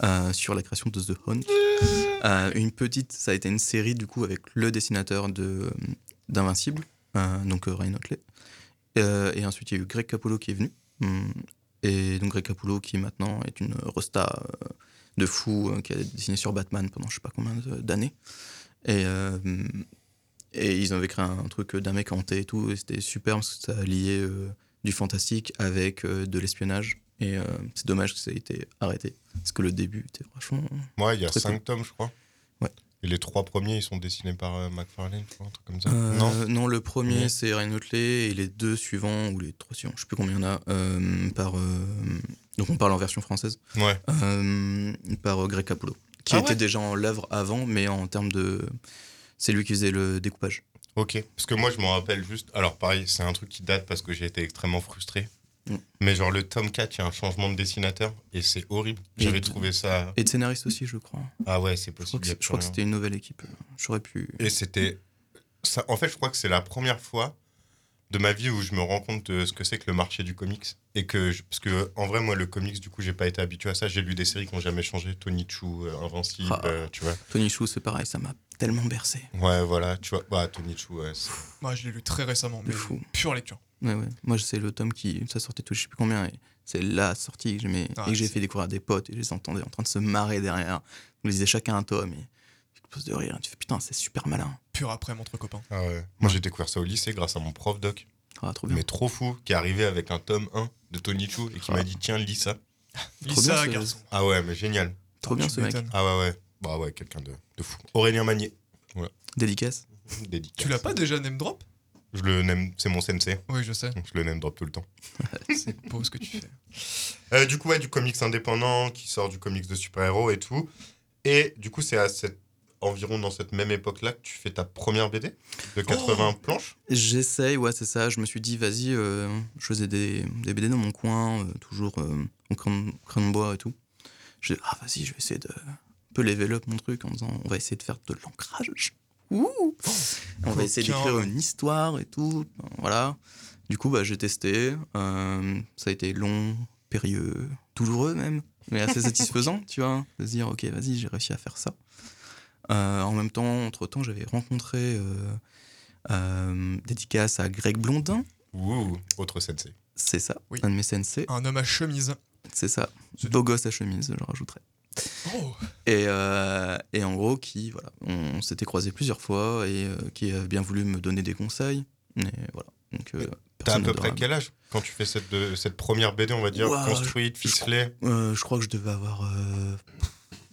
euh, sur la création de The Hunt. Euh, une petite, ça a été une série du coup avec le dessinateur de d'Invincible, euh, donc euh, Ryan Otley. Et ensuite, il y a eu Greg Capullo qui est venu. Hum, Et donc Greg Capullo qui maintenant est une rosta euh, de fou qui a dessiné sur Batman pendant je sais pas combien d'années. Et, et ils avaient créé un truc d'un mec hanté et tout. Et c'était super parce que ça liait du fantastique avec euh, de l'espionnage Et euh, c'est dommage que ça ait été arrêté. Parce que le début était franchement. Moi, il y a 5 tomes, je crois. Ouais. Et les trois premiers, ils sont dessinés par euh, McFarlane, je crois, un truc comme ça. Euh, non le premier c'est Ryan Otley et les deux suivants, ou les trois suivants, je sais plus combien il y en a, euh, par. donc on parle en version française, Ouais. par Greg Capullo, qui Ah était ouais déjà en l'œuvre avant, mais en termes de. C'est lui qui faisait le découpage. Ok. Parce que moi, je m'en rappelle juste. Alors, pareil, c'est un truc qui date parce que j'ai été extrêmement frustré. Mm. Mais genre, le tome 4, il y a un changement de dessinateur et c'est horrible. J'avais trouvé ça. Et de scénariste aussi, je crois. Ah ouais, c'est possible. je crois que c'était une nouvelle équipe. J'aurais pu. Et c'était. Ça, en fait, je crois que c'est la première fois de ma vie où je me rends compte de ce que c'est que le marché du comics. Et que. je- Parce que, en vrai, moi, le comics, du coup, j'ai pas été habitué à ça. J'ai lu des séries qui n'ont jamais changé. Tony Chou, euh, Invincible, Ah. euh, tu vois. Tony Chou, c'est pareil, ça m'a tellement bercé. Ouais, voilà, tu vois. Ouais, Tony Chou, ouais. Moi, je l'ai lu très récemment, mais fou. pure lecture. Ouais, ouais. Moi, c'est le tome qui. Ça sortait tout, je sais plus combien. Et c'est la sortie que j'aimais. Ah, et que j'ai fait découvrir à des potes. Et je les entendais en train de se marrer derrière. On lisait chacun un tome. Et tu te poses de rire. Tu fais putain, c'est super malin. Pur après entre copains. Ah ouais. Moi, j'ai découvert ça au lycée grâce à mon prof doc. Ah, trop bien. mais trop fou, qui est arrivé avec un tome 1 de Tony Chou et qui Ah. m'a dit tiens, lis ça. Lisa, ce- garçon. Ah ouais, mais génial. Trop bien Tu ce mec. Ah ouais, ouais. Bah ouais, quelqu'un de, de fou. Aurélien Magnier, Dédicace. dédicace. Tu l'as pas déjà name drop? Je le name, c'est mon sensei, Oui, je sais. donc je le name drop tout le temps. C'est beau ce que tu fais. Euh, du coup, ouais, du comics indépendant qui sort du comics de super-héros et tout. Et du coup, c'est à cette, environ dans cette même époque-là que tu fais ta première BD de 80 planches? J'essaye, ouais, c'est ça. Je me suis dit, vas-y, euh, je faisais des, des BD dans mon coin, euh, toujours euh, crayon, crayon de bois et tout. Je dis, ah, vas-y, je vais essayer de peu level up mon truc en disant, on va essayer de faire de l'ancrage. Ouh on va essayer d'écrire une histoire et tout. Voilà. Du coup, bah, j'ai testé. euh, ça a été long, périlleux, douloureux même, mais assez satisfaisant, tu vois. De se dire, ok, vas-y, j'ai réussi à faire ça. Euh, en même temps, entre-temps, j'avais rencontré euh, dédicace à Greg Blondin, Ouh, autre sensei. c'est ça, Oui. un de mes sensei, Un homme à chemise. c'est ça. Beau gosse à chemise, je rajouterais. Oh Et, euh, et en gros, qui, voilà, on s'était croisés plusieurs fois et euh, qui a bien voulu me donner des conseils. Et voilà. Donc, euh, T'as à peu près quel âge quand tu fais cette, de- cette première BD, on va dire, construite, je ficelée Je crois que je devais avoir euh,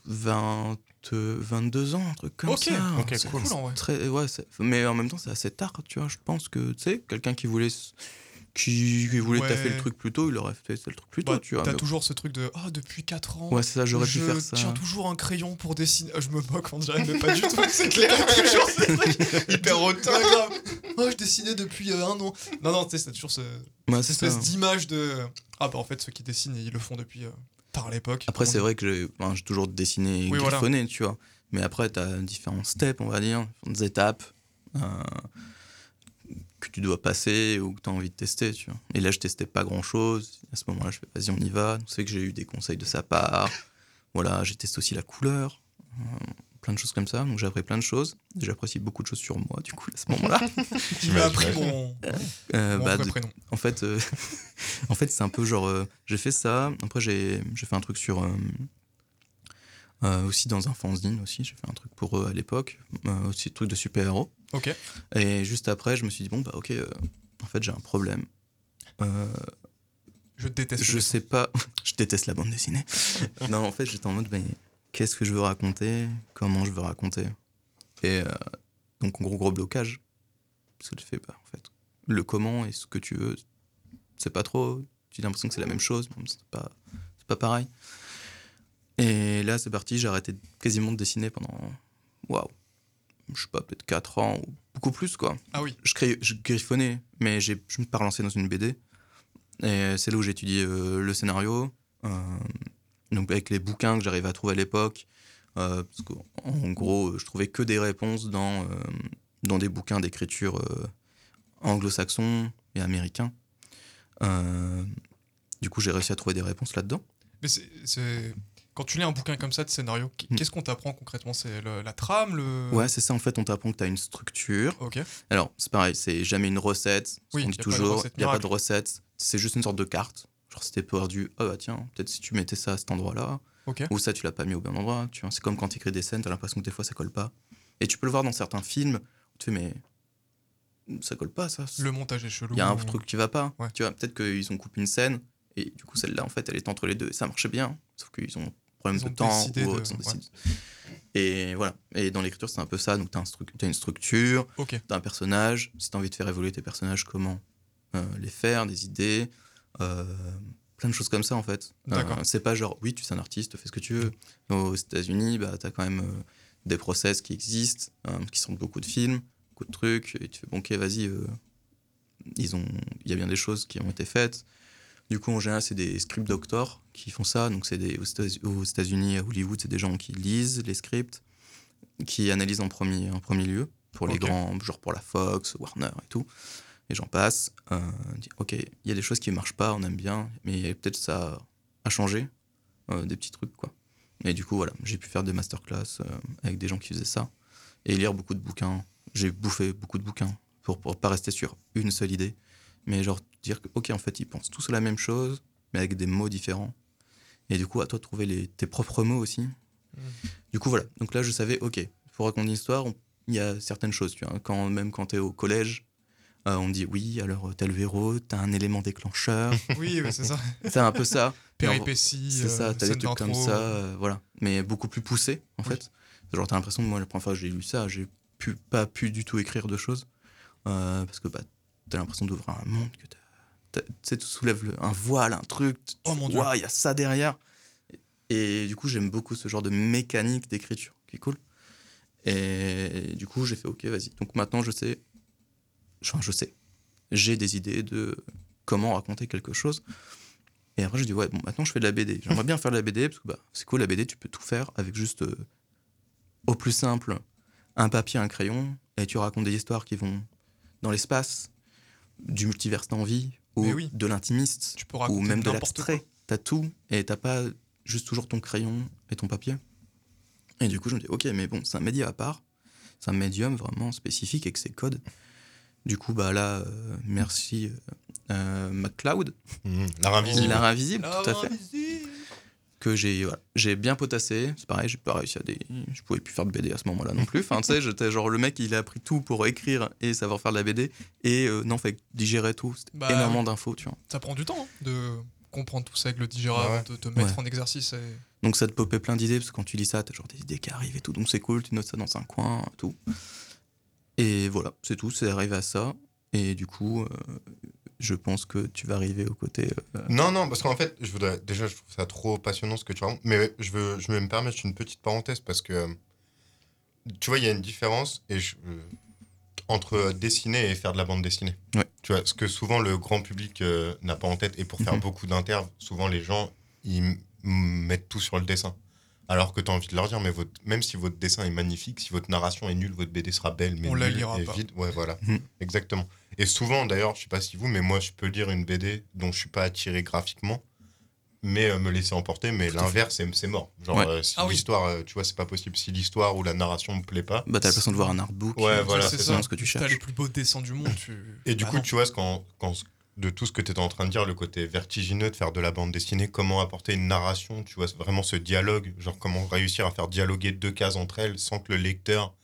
20, euh, 22 ans, un truc comme ça. ok, c'est cool. Très, ouais, mais en même temps, c'est assez tard, tu vois. Je pense que, tu sais, quelqu'un qui voulait, qui, qui voulait Ouais. taffer le truc plus tôt, il aurait fait le truc plus tôt, Bah, tu vois. T'as mais- toujours ce truc de Ah, depuis 4 ans. Ouais, c'est ça, j'aurais pu je faire ça. tiens toujours un crayon pour dessiner. Ah, je me moque, on dirait, mais pas du tout. C'est clair, toujours ce truc. Hyper hautain. Grave. Oh, je dessinais depuis euh, un an. Non, non, tu sais, c'est toujours ce, Ouais, cette c'est espèce d'image de. Ah, bah en fait, ceux qui dessinent, ils le font depuis euh, par l'époque. Après, c'est vrai que j'ai toujours dessiné et Oui, voilà. tu vois. Mais après, tu as différents steps, on va dire, différentes étapes euh, que tu dois passer ou que tu as envie de tester, tu vois. Et là, je testais pas grand-chose. À ce moment-là, je fais, vas-y, on y va. C'est que j'ai eu des conseils de sa part. Voilà, j'ai testé aussi la couleur. euh, plein de choses comme ça. Donc, j'ai appris plein de choses. J'apprécie beaucoup de choses sur moi, du coup, à ce moment-là. Il m'a appris mon, Euh, mon bah, de- prénom. en fait, euh, en fait c'est un peu genre. euh, j'ai fait ça. Après, j'ai j'ai fait un truc sur. Euh, aussi dans un fanzine aussi. J'ai fait un truc pour eux à l'époque. euh, aussi un truc de super-héros. Ok. Et juste après, je me suis dit, bon, bah, ok, euh, en fait, j'ai un problème. Euh, Je déteste. je sais pas. je déteste la bande dessinée. non, en fait, j'étais en mode, mais qu'est-ce que je veux raconter? Comment je veux raconter? Et donc, en gros, gros blocage. Parce que tu fais, bah, en fait, le comment et ce que tu veux, c'est pas trop. Tu as l'impression que c'est la même chose, mais c'est pas, c'est pas pareil. Et là, c'est parti, j'ai arrêté quasiment de dessiner pendant. Waouh Je sais pas, peut-être 4 ans ou beaucoup plus, quoi Ah oui. je, crée, je griffonnais, mais je me suis pas relancé dans une BD. Et c'est là où j'ai étudié euh, le scénario. euh, donc avec les bouquins que j'arrivais à trouver à l'époque. euh, parce qu'en en gros, je trouvais que des réponses dans, euh, dans des bouquins d'écriture anglo-saxons et américains. Euh, du coup, j'ai réussi à trouver des réponses là-dedans. Mais c'est. Quand tu lis un bouquin comme ça de scénario, Mm. qu'est-ce qu'on t'apprend concrètement? C'est la trame le... Ouais, c'est ça. En fait, on t'apprend que tu as une structure. Ok. Alors, c'est pareil, c'est jamais une recette. Oui, on dit toujours, il n'y a pas de recette. C'est juste une sorte de carte. Genre, c'était perdu. Ah bah tiens, peut-être si tu mettais ça à cet endroit-là. Ok. Ou ça, tu l'as pas mis au bon endroit. Tu vois, c'est comme quand tu écris des scènes, tu as l'impression que des fois ça colle pas. Et tu peux le voir dans certains films. où Tu fais, mais ça colle pas, ça. Le montage est chelou. Il y a un truc qui va pas. Ouais. Tu vois, peut-être qu'ils ont coupé une scène Et du coup, celle-là, en fait, elle est entre les deux. Et ça marchait bien. Sauf qu'ils ont problème de temps. ou de- autre, ouais. Et voilà. Et dans l'écriture, c'est un peu ça. Donc, tu as, une structure, Ok. d'un personnage. Si tu as envie de faire évoluer tes personnages, comment euh, les faire, des idées, euh, plein de choses comme ça en fait. Euh, c'est pas genre, oui, tu es un artiste, fais ce que tu veux. Aux États-Unis, bah, tu as quand même des process qui existent, qui sont beaucoup de films, beaucoup de trucs, et tu fais, bon, ok, vas-y, ils ont- il y a bien des choses qui ont été faites. Du coup, en général, c'est des script doctors qui font ça. Donc, c'est des, aux États- aux États-Unis, à Hollywood, c'est des gens qui lisent les scripts, qui analysent en premier, en premier lieu, pour les grands, genre pour la Fox, Warner et tout. Et j'en passe. Euh, ok, il y a des choses qui ne marchent pas, on aime bien, mais peut-être ça a changé, euh, des petits trucs, quoi. Et du coup, voilà, j'ai pu faire des masterclass euh, avec des gens qui faisaient ça et lire beaucoup de bouquins. J'ai bouffé beaucoup de bouquins pour, pour pas rester sur une seule idée, mais genre dire que, ok, en fait, ils pensent tous la même chose, mais avec des mots différents. Et du coup, à toi de trouver les, tes propres mots aussi. Du coup, voilà. Donc là, je savais, ok, pour raconter une histoire, il y a certaines choses, tu vois. Quand, même quand tu es au collège, euh, on dit, oui, alors t'as le héros, t'as un élément déclencheur. Oui, c'est ça. c'est un peu ça. Péripéties. c'est ça, euh, t'as des trucs comme ça, euh, voilà. Mais beaucoup plus poussés, en Oui. fait. Genre, t'as l'impression que moi, la première fois que j'ai lu ça, j'ai pu, pas pu du tout écrire de choses. euh, parce que bah, t'as l'impression d'ouvrir un monde, que t'as- tu sais, tu soulèves le- un voile, un truc. tu- Oh mon Dieu. Il y a ça derrière. Et, et du coup, j'aime beaucoup ce genre de mécanique d'écriture qui est cool. Et, du coup, j'ai fait, ok, vas-y. Donc maintenant, je sais. Enfin, je sais. J'ai des idées de comment raconter quelque chose. Et après, je dis, ouais, bon, maintenant je fais de la BD. J'aimerais bien faire de la BD parce que bah, c'est cool, la BD, tu peux tout faire avec juste, euh, au plus simple, un papier, un crayon, et tu racontes des histoires qui vont dans l'espace, du multiverse d'envie, ou oui. de l'intimiste, Tu peux ou même de l'abstrait. T'as tout, et t'as pas juste toujours ton crayon et ton papier. Et du coup, je me dis, ok, mais bon, c'est un média à part, c'est un médium vraiment spécifique avec ses codes. Du coup, bah là, euh, merci euh, euh, MacLeod. L'art invisible. l'art invisible, tout à fait que j'ai voilà, j'ai bien potassé. C'est pareil, j'ai pas réussi à des. Je pouvais plus faire de BD à ce moment-là non plus. Enfin, tu sais, j'étais genre le mec, il a appris tout pour écrire et savoir faire de la BD. Et euh, non, fait digérer tout. C'était Bah, énormément d'infos, tu vois. Ça prend du temps hein, de comprendre tout ça avec le digéra, Ouais. de te mettre Ouais. en exercice. et- Donc ça te popait plein d'idées parce que quand tu lis ça, t'as genre des idées qui arrivent et tout. Donc c'est cool, tu notes ça dans un coin tout. Et voilà, c'est tout, c'est arrivé à ça. Et du coup, euh, je pense que tu vas arriver au côté. euh, Non, non, parce qu'en fait, je voudrais, déjà, je trouve ça trop passionnant ce que tu racontes. Mais je veux, je vais me permettre une petite parenthèse parce que, euh, tu vois, il y a une différence et je- euh, entre dessiner et faire de la bande dessinée. Ouais. Tu vois, ce que souvent le grand public euh, n'a pas en tête. Et pour faire Mhm. beaucoup d'interves, souvent les gens, ils mettent tout sur le dessin. Alors que tu as envie de leur dire, mais votre, même si votre dessin est magnifique, si votre narration est nulle, votre BD sera belle, mais On la nulle lira et pas. vide. Ouais, voilà. Mhm. Exactement. Et souvent, d'ailleurs, je sais pas si vous, mais moi, je peux lire une BD dont je suis pas attiré graphiquement, mais euh, me laisser emporter. Mais l'inverse, c'est mort. Genre, Ouais. euh, si Ah oui. l'histoire, euh, tu vois, c'est pas possible. Si l'histoire ou la narration me plaît pas. Bah, t'as l'impression de voir un artbook. Ouais, voilà, c'est ça ce que tu T'as cherches. les plus beaux dessins du monde. Tu... Et du Bah coup, non. tu vois, quand, quand, de tout ce que tu étais en train de dire, le côté vertigineux de faire de la bande dessinée, comment apporter une narration, tu vois, vraiment ce dialogue, genre comment réussir à faire dialoguer deux cases entre elles sans que le lecteur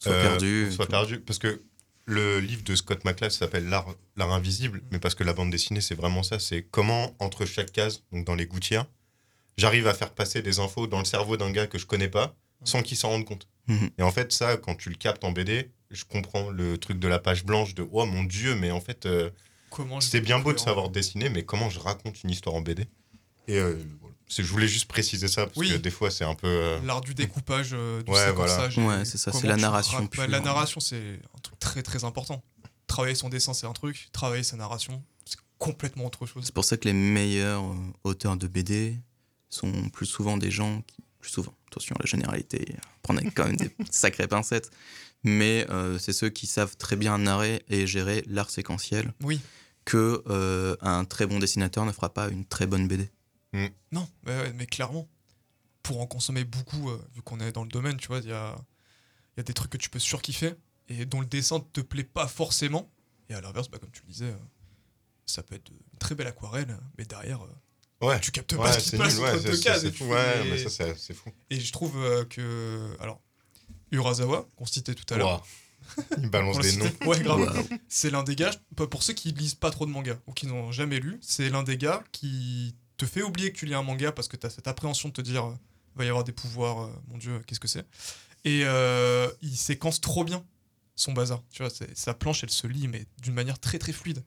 Soit euh, perdu. soit perdu. Parce que le livre de Scott McCloud s'appelle L'art invisible, mais parce que la bande dessinée, c'est vraiment ça. C'est comment, entre chaque case, donc dans les gouttières, j'arrive à faire passer des infos dans le cerveau d'un gars que je connais pas sans qu'il s'en rende compte. Mhm. Et en fait, ça, quand tu le captes en BD, je comprends le truc de la page blanche de oh mon dieu, mais en fait, euh, c'est bien beau de savoir dessiner, mais comment je raconte une histoire en BD Et euh, voilà. Je voulais juste préciser ça parce Oui. que des fois, c'est un peu. euh, L'art du découpage, euh, du Ouais, séquençage. voilà. et Ouais, c'est ça, c'est la narration bah, la narration, c'est un truc très très important. Travailler son dessin, c'est un truc. Travailler sa narration, c'est complètement autre chose. C'est pour ça que les meilleurs euh, auteurs de BD sont plus souvent des gens qui. Plus souvent, attention à la généralité, prenez quand même des sacrées pincettes. Mais euh, c'est ceux qui savent très bien narrer et gérer l'art séquentiel Oui. que euh, un très bon dessinateur ne fera pas une très bonne BD. Non, mais, clairement, pour en consommer beaucoup, euh, vu qu'on est dans le domaine, tu vois, il y a, il y a des trucs que tu peux surkiffer et dont le dessin te plaît pas forcément. Et à l'inverse, bah, comme tu le disais, euh, ça peut être une très belle aquarelle, mais derrière, euh, Ouais. tu captes pas Ouais, ce qui se passe entre deux c'est- cases. fou. fais, Ouais, mais- ça, c'est fou. Et je trouve que. Alors, Urasawa, qu'on citait tout à l'heure. Il balance des noms. Ouais, grave. C'est l'un des gars, pour pour ceux qui lisent pas trop de mangas ou qui n'ont jamais lu, c'est l'un des gars qui te fait oublier que tu lis un manga parce que tu as cette appréhension de te dire euh, va y avoir des pouvoirs, euh, mon dieu, qu'est-ce que c'est Et euh, il séquence trop bien son bazar. Tu vois, sa planche, elle se lit, mais d'une manière très très fluide.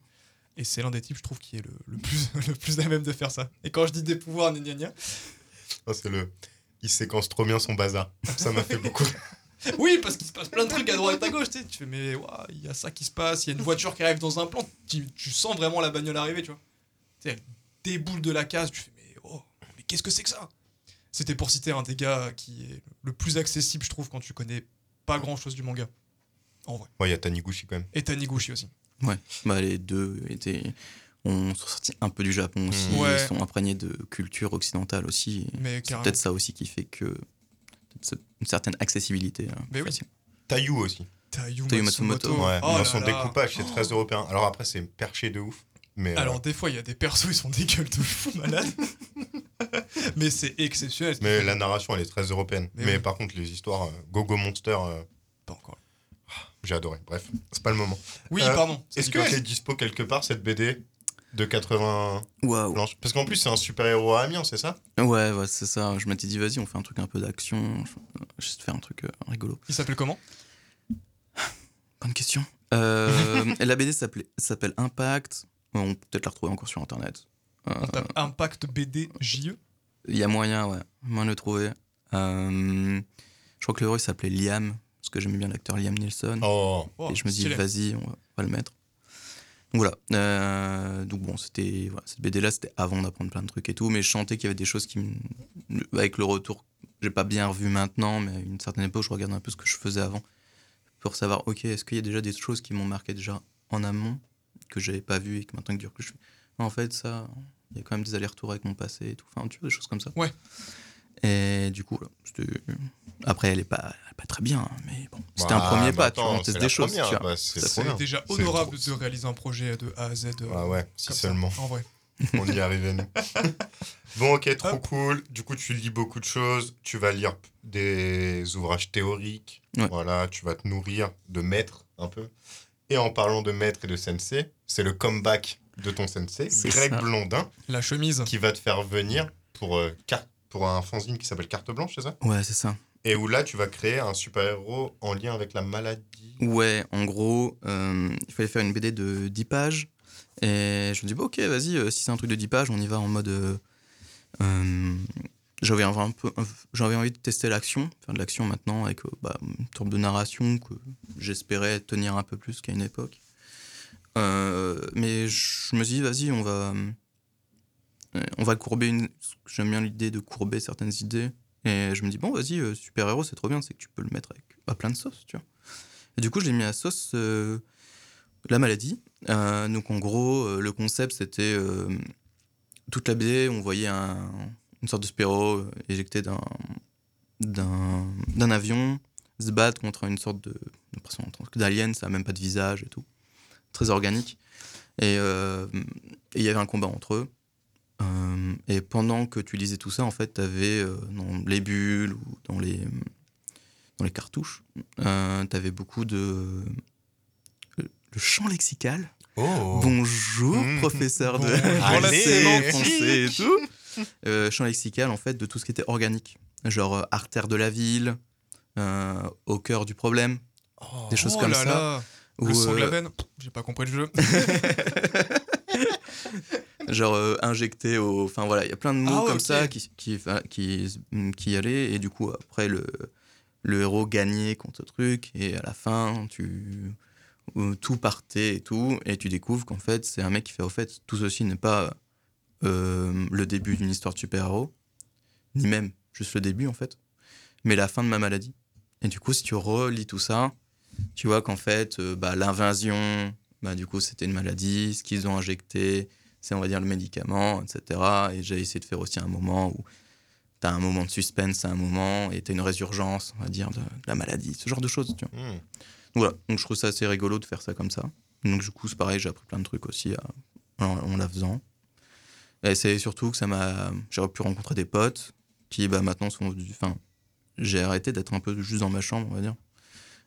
Et c'est l'un des types, je trouve, qui est le, le plus, le plus à même de faire ça. Et quand je dis des pouvoirs, gna gna gna, Oh, c'est le. Il séquence trop bien son bazar. Ça m'a fait beaucoup. Oui, parce qu'il se passe plein de trucs à droite et à gauche, tu sais. Tu fais, mais il y a ça qui se passe, il y a une voiture qui arrive dans un plan, tu, tu sens vraiment la bagnole arriver, tu vois. Tu sais, elle déboule de la case, tu fais, mais oh, mais qu'est-ce que c'est que ça? C'était pour citer un des gars qui est le plus accessible, je trouve, quand tu connais pas grand chose du manga. En vrai. Ouais, il y a Taniguchi quand même. Et Taniguchi aussi. Ouais, bah, les deux étaient. ont sont sortis un peu du Japon aussi. Mmh. Ouais. Ils sont imprégnés de culture occidentale aussi. Mais C'est peut-être ça aussi qui fait que. une certaine accessibilité. hein, Mais oui. Tayu aussi. Tayu Tayu Matsumoto. Matsumoto. Ouais, Oh dans son là. découpage, c'est Oh. très européen. Alors après, c'est perché de ouf. Mais euh, Alors, des fois, il y a des persos, ils sont des gueules de fou malades. mais c'est exceptionnel. mais la narration, elle est très européenne. Mais Mais, oui. par contre, les histoires euh, Gogo Monster, euh, Pas encore. j'ai adoré. Bref, c'est pas le moment. Oui, Euh, pardon. Est-ce qu'elle est dispo quelque part, cette BD de 80 Waouh. planches? Parce qu'en plus, c'est un super-héros à Amiens, c'est ça? Ouais, ouais, c'est ça. Je m'étais dit, vas-y, on fait un truc un peu d'action. Je vais te faire un truc euh, rigolo. Il s'appelle comment? Bonne question. Euh, la BD s'appelle Impact. On peut peut-être la retrouver encore sur internet. Euh, On tape Impact BD JE. Il y a moyen, ouais, moyen de le trouver. Euh, je crois que le héros il s'appelait Liam, parce que j'aimais bien l'acteur Liam Neeson. Oh, Oh, et je me dis, vas-y, on va, on va le mettre. Donc voilà. Euh, donc bon, c'était voilà, cette BD là, c'était avant d'apprendre plein de trucs et tout, mais je sentais qu'il y avait des choses qui, avec le retour, j'ai pas bien revu maintenant, mais à une certaine époque, je regardais un peu ce que je faisais avant pour savoir, ok, est-ce qu'il y a déjà des choses qui m'ont marqué déjà en amont? Que j'avais pas vu et que maintenant que je Ah, en fait, ça, il y a quand même des allers-retours avec mon passé et tout, enfin, tu vois, des choses comme ça. Ouais. Et du coup, après, elle est pas, elle est pas très bien, mais bon, c'était un Bah, premier mais pas, tu attends, vois, on c'est teste des choses. première, tu vois. bah, c'est déjà honorable de réaliser un projet de A à Z. euh, Ah ouais, si comme ça, seulement. En vrai. On y arrivait, nous. bon, ok, trop Hop. cool. Du coup, tu lis beaucoup de choses. Tu vas lire des ouvrages théoriques. Ouais. Voilà, tu vas te nourrir de maîtres un peu. Et en parlant de maître et de sensei, c'est le comeback de ton sensei, Greg ça. Blondin, La chemise. qui va te faire venir pour, euh, pour un fanzine qui s'appelle Carte Blanche, c'est ça? Ouais, c'est ça. Et où là, tu vas créer un super-héros en lien avec la maladie. Ouais, en gros, euh, il fallait faire une BD de 10 pages. Et je me dis, bah, ok, vas-y, euh, si c'est un truc de 10 pages, on y va en mode. euh, euh, j'avais un, un peu, j'avais envie de tester l'action, faire de l'action maintenant avec bah, une sorte de narration que j'espérais tenir un peu plus qu'à une époque. Euh, mais je me suis dit, vas-y, on va, on va courber une. J'aime bien l'idée de courber certaines idées. Et je me dis, bon, vas-y, euh, super-héros, c'est trop bien, c'est que tu peux le mettre avec, à plein de sauces, tu vois. Et du coup, je l'ai mis à sauce euh, la maladie. Donc, en gros, le concept, c'était toute la BD, on voyait un- une sorte de spéro éjecté d'un, d'un, avion se battre contre une sorte de d'alien, ça n'a même pas de visage et tout. Très organique. Et euh, et il y avait un combat entre eux. Euh, et pendant que tu lisais tout ça, en fait, tu avais dans les bulles ou dans les, dans les cartouches, euh, tu avais beaucoup de. Le champ lexical. Oh Bonjour, Mmh. professeur de français, français et tout. Euh, champ lexical, en fait, de tout ce qui était organique. Genre euh, artère de la ville, euh, au cœur du problème. Des choses oh comme là ça. Là. Ou, Le sang de la euh, veine. J'ai pas compris le jeu. genre euh, injecté au enfin voilà il y a plein de mots Ah comme ça qui qui qui qui allaient et du coup après le le héros gagnait contre ce truc et à la fin tu où tout partait et tout et tu découvres qu'en fait c'est un mec qui fait au fait tout ceci n'est pas euh, le début d'une histoire de super-héros ni même juste le début en fait mais la fin de ma maladie et du coup si tu relis tout ça tu vois qu'en fait euh, bah, l'invasion bah, du coup c'était une maladie ce qu'ils ont injecté c'est on va dire le médicament, etc. Et j'ai essayé de faire aussi un moment où tu as un moment de suspense à un moment et tu as une résurgence, on va dire, de, de la maladie, ce genre de choses. Tu vois. Hmm. Donc voilà, donc je trouve ça assez rigolo de faire ça comme ça. Donc du coup, c'est pareil, j'ai appris plein de trucs aussi à- en, en la faisant. Et c'est surtout que ça m'a. J'ai pu rencontrer des potes qui bah, maintenant sont. du- Enfin, j'ai arrêté d'être un peu juste dans ma chambre, on va dire.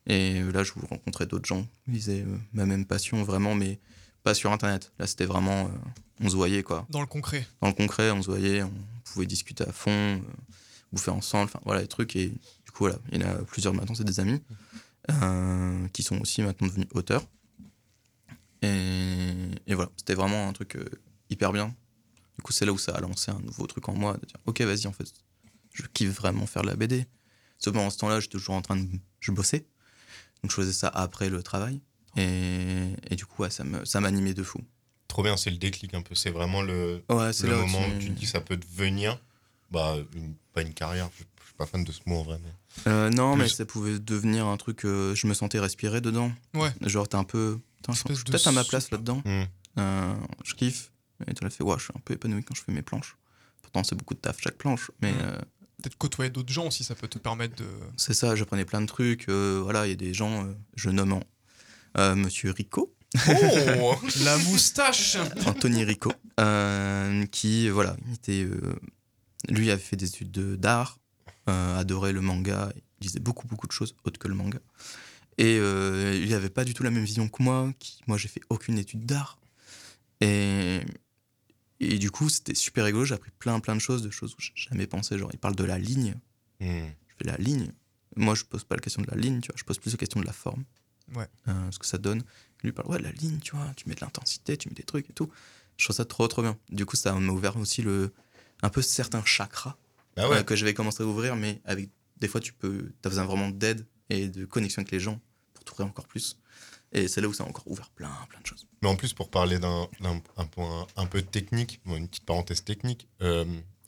Et euh, là, je rencontrais d'autres gens qui avaient euh, ma même passion, vraiment, mais pas sur Internet. Là, c'était vraiment. euh, on se voyait, quoi. Dans le concret. Dans le concret, on se voyait, on pouvait discuter à fond, euh, bouffer ensemble, enfin, voilà, les trucs. Et du coup, voilà, il y en a plusieurs maintenant, c'est des amis, qui sont aussi maintenant devenus auteurs. Et, et voilà, c'était vraiment un truc hyper bien. Du coup, c'est là où ça a lancé un nouveau truc en moi, de dire, ok, vas-y, en fait, je kiffe vraiment faire de la BD. Sauf pendant ce temps-là, j'étais toujours en train de. Je bossais. Donc, je faisais ça après le travail. Et, et du coup, ouais, ça m'animait de fou. Trop bien, c'est le déclic un peu. C'est vraiment le, Ouais, le où moment tu- où tu te dis ça peut devenir. Bah, une- pas une carrière, je, je suis pas fan de ce mot en vrai. mais- Euh, non, mais ça pouvait devenir un truc. euh, je me sentais respirer dedans. Ouais. Genre, t'es un peu. Je suis peut-être à ma place là-dedans. Hmm. Euh, je kiffe. Et tu l'as fait, ouais, je suis un peu épanoui quand je fais mes planches. Pourtant, c'est beaucoup de taf chaque planche. Mais Mm. Peut-être côtoyer d'autres gens aussi, ça peut te permettre de. c'est ça, j'apprenais plein de trucs. euh, voilà, il y a des gens, euh, je nomme en- euh, Monsieur Rico, Oh La moustache Anthony Rico, qui, voilà, il était, lui avait fait des études de- d'art, adorait le manga, il lisait beaucoup, beaucoup de choses autres que le manga. Et il n'avait pas du tout la même vision que moi. Qui, moi, j'ai fait aucune étude d'art. Et, et du coup, c'était super rigolo. J'ai appris plein, plein de choses, de choses où j'ai jamais pensé. Genre, il parle de la ligne. Hmm. Je fais la ligne. Moi, je pose pas la question de la ligne, tu vois. Je pose plus la question de la forme. Ouais. Euh, ce que ça donne. Lui parle, ouais, la ligne, tu vois. Tu mets de l'intensité, tu mets des trucs et tout. Je trouve ça trop, trop bien. Du coup, ça m'a ouvert aussi le, un peu certains chakras Bah ouais, euh, que j'avais commencé à ouvrir, mais avec des fois, tu peux, as besoin vraiment d'aide et de connexion avec les gens pour t'ouvrir encore plus. Et c'est là où ça a encore ouvert plein, plein de choses. mais en plus, pour parler d'un d'un- un point un peu technique, bon, une petite parenthèse technique, euh,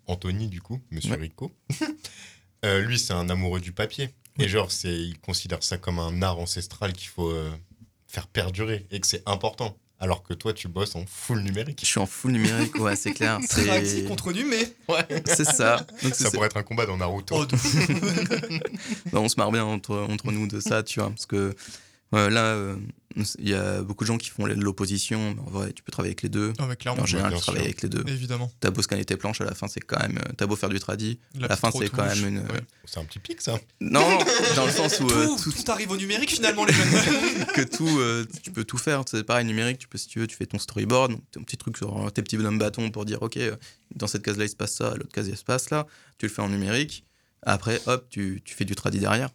Anthony, du coup, monsieur Ouais. Rico, euh, lui, c'est un amoureux du papier. Et genre, c'est, il considère ça comme un art ancestral qu'il faut euh, faire perdurer et que c'est important. Alors que toi, tu bosses en full numérique. Je suis en full numérique, ouais, c'est clair. C'est contre nu, mais. c'est ça. Donc, Ça pourrait être un combat dans Naruto. Oh, Bah, on se marre bien entre, entre nous de ça, tu vois, parce que euh, là, euh, il y a beaucoup de gens qui font l'opposition, mais en vrai, tu peux travailler avec les deux. Ah, mais clairement, En général, tu travailles avec les deux. évidemment. T'as beau scanner tes planches, à la fin, c'est quand même. euh, T'as beau faire du tradi. La, la fin, c'est quand même une- ouais. C'est un petit pic, ça. Non, dans le sens où euh, tout, tout, tout arrive au numérique finalement, les jeunes. que tout, euh, tu peux tout faire. C'est pareil, numérique, tu peux, si tu veux, tu fais ton storyboard, donc ton petit truc sur euh, tes petits bonhommes bâtons pour dire, ok, euh, dans cette case-là, il se passe ça, à l'autre case, il se passe là. Tu le fais en numérique. Après, hop, tu, tu fais du tradi derrière.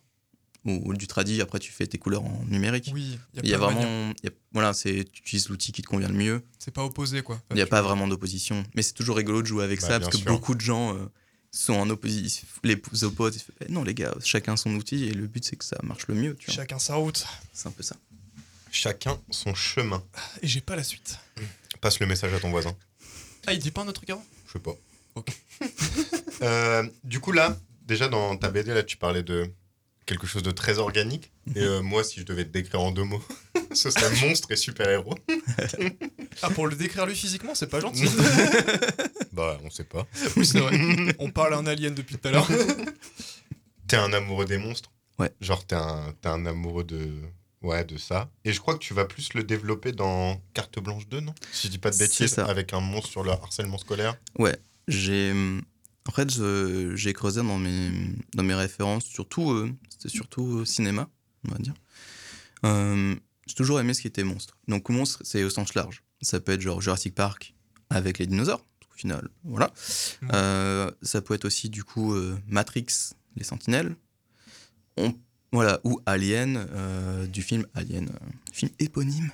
Ou, ou du tradi, après, tu fais tes couleurs en numérique. oui, Il y a vraiment. y a- voilà, c'est, tu utilises l'outil qui te convient le mieux. C'est pas opposé quoi. Il n'y a pas vraiment d'opposition. Mais c'est toujours rigolo de jouer avec Bah, ça parce que sûr. beaucoup de gens euh, sont en opposition. Les opposent. ils font, Eh non, les gars, chacun son outil et le but c'est que ça marche le mieux. Tu vois. Chacun sa route. C'est un peu ça. Chacun son chemin. Et j'ai pas la suite. Passe le message à ton voisin. Ah, il dit pas un autre truc avant? Je sais pas. Ok. Euh, du coup, là, déjà dans ta BD, là, tu parlais de quelque chose de très organique. Et euh, moi, si je devais te décrire en deux mots, ce serait monstre et super-héros. Ah, pour le décrire lui physiquement, c'est pas gentil. Bah, on sait pas. oui, c'est vrai. On parle à un alien depuis tout à l'heure. T'es un amoureux des monstres. Ouais. Genre, t'es un, t'es un amoureux de. Ouais, de ça. Et je crois que tu vas plus le développer dans Carte Blanche 2, non? Si je dis pas de bêtises, ça. avec un monstre sur le harcèlement scolaire. Ouais, j'ai. En fait, je- j'ai creusé dans mes, dans mes références, surtout, euh, c'était surtout euh, cinéma, on va dire. Euh, j'ai toujours aimé ce qui était monstre. Donc, monstre, c'est au sens large. Ça peut être genre Jurassic Park avec les dinosaures, au final, voilà. Ouais. Euh, ça peut être aussi, du coup, euh, Matrix, les sentinelles. On- voilà, ou Alien, euh, du film Alien, euh, film éponyme.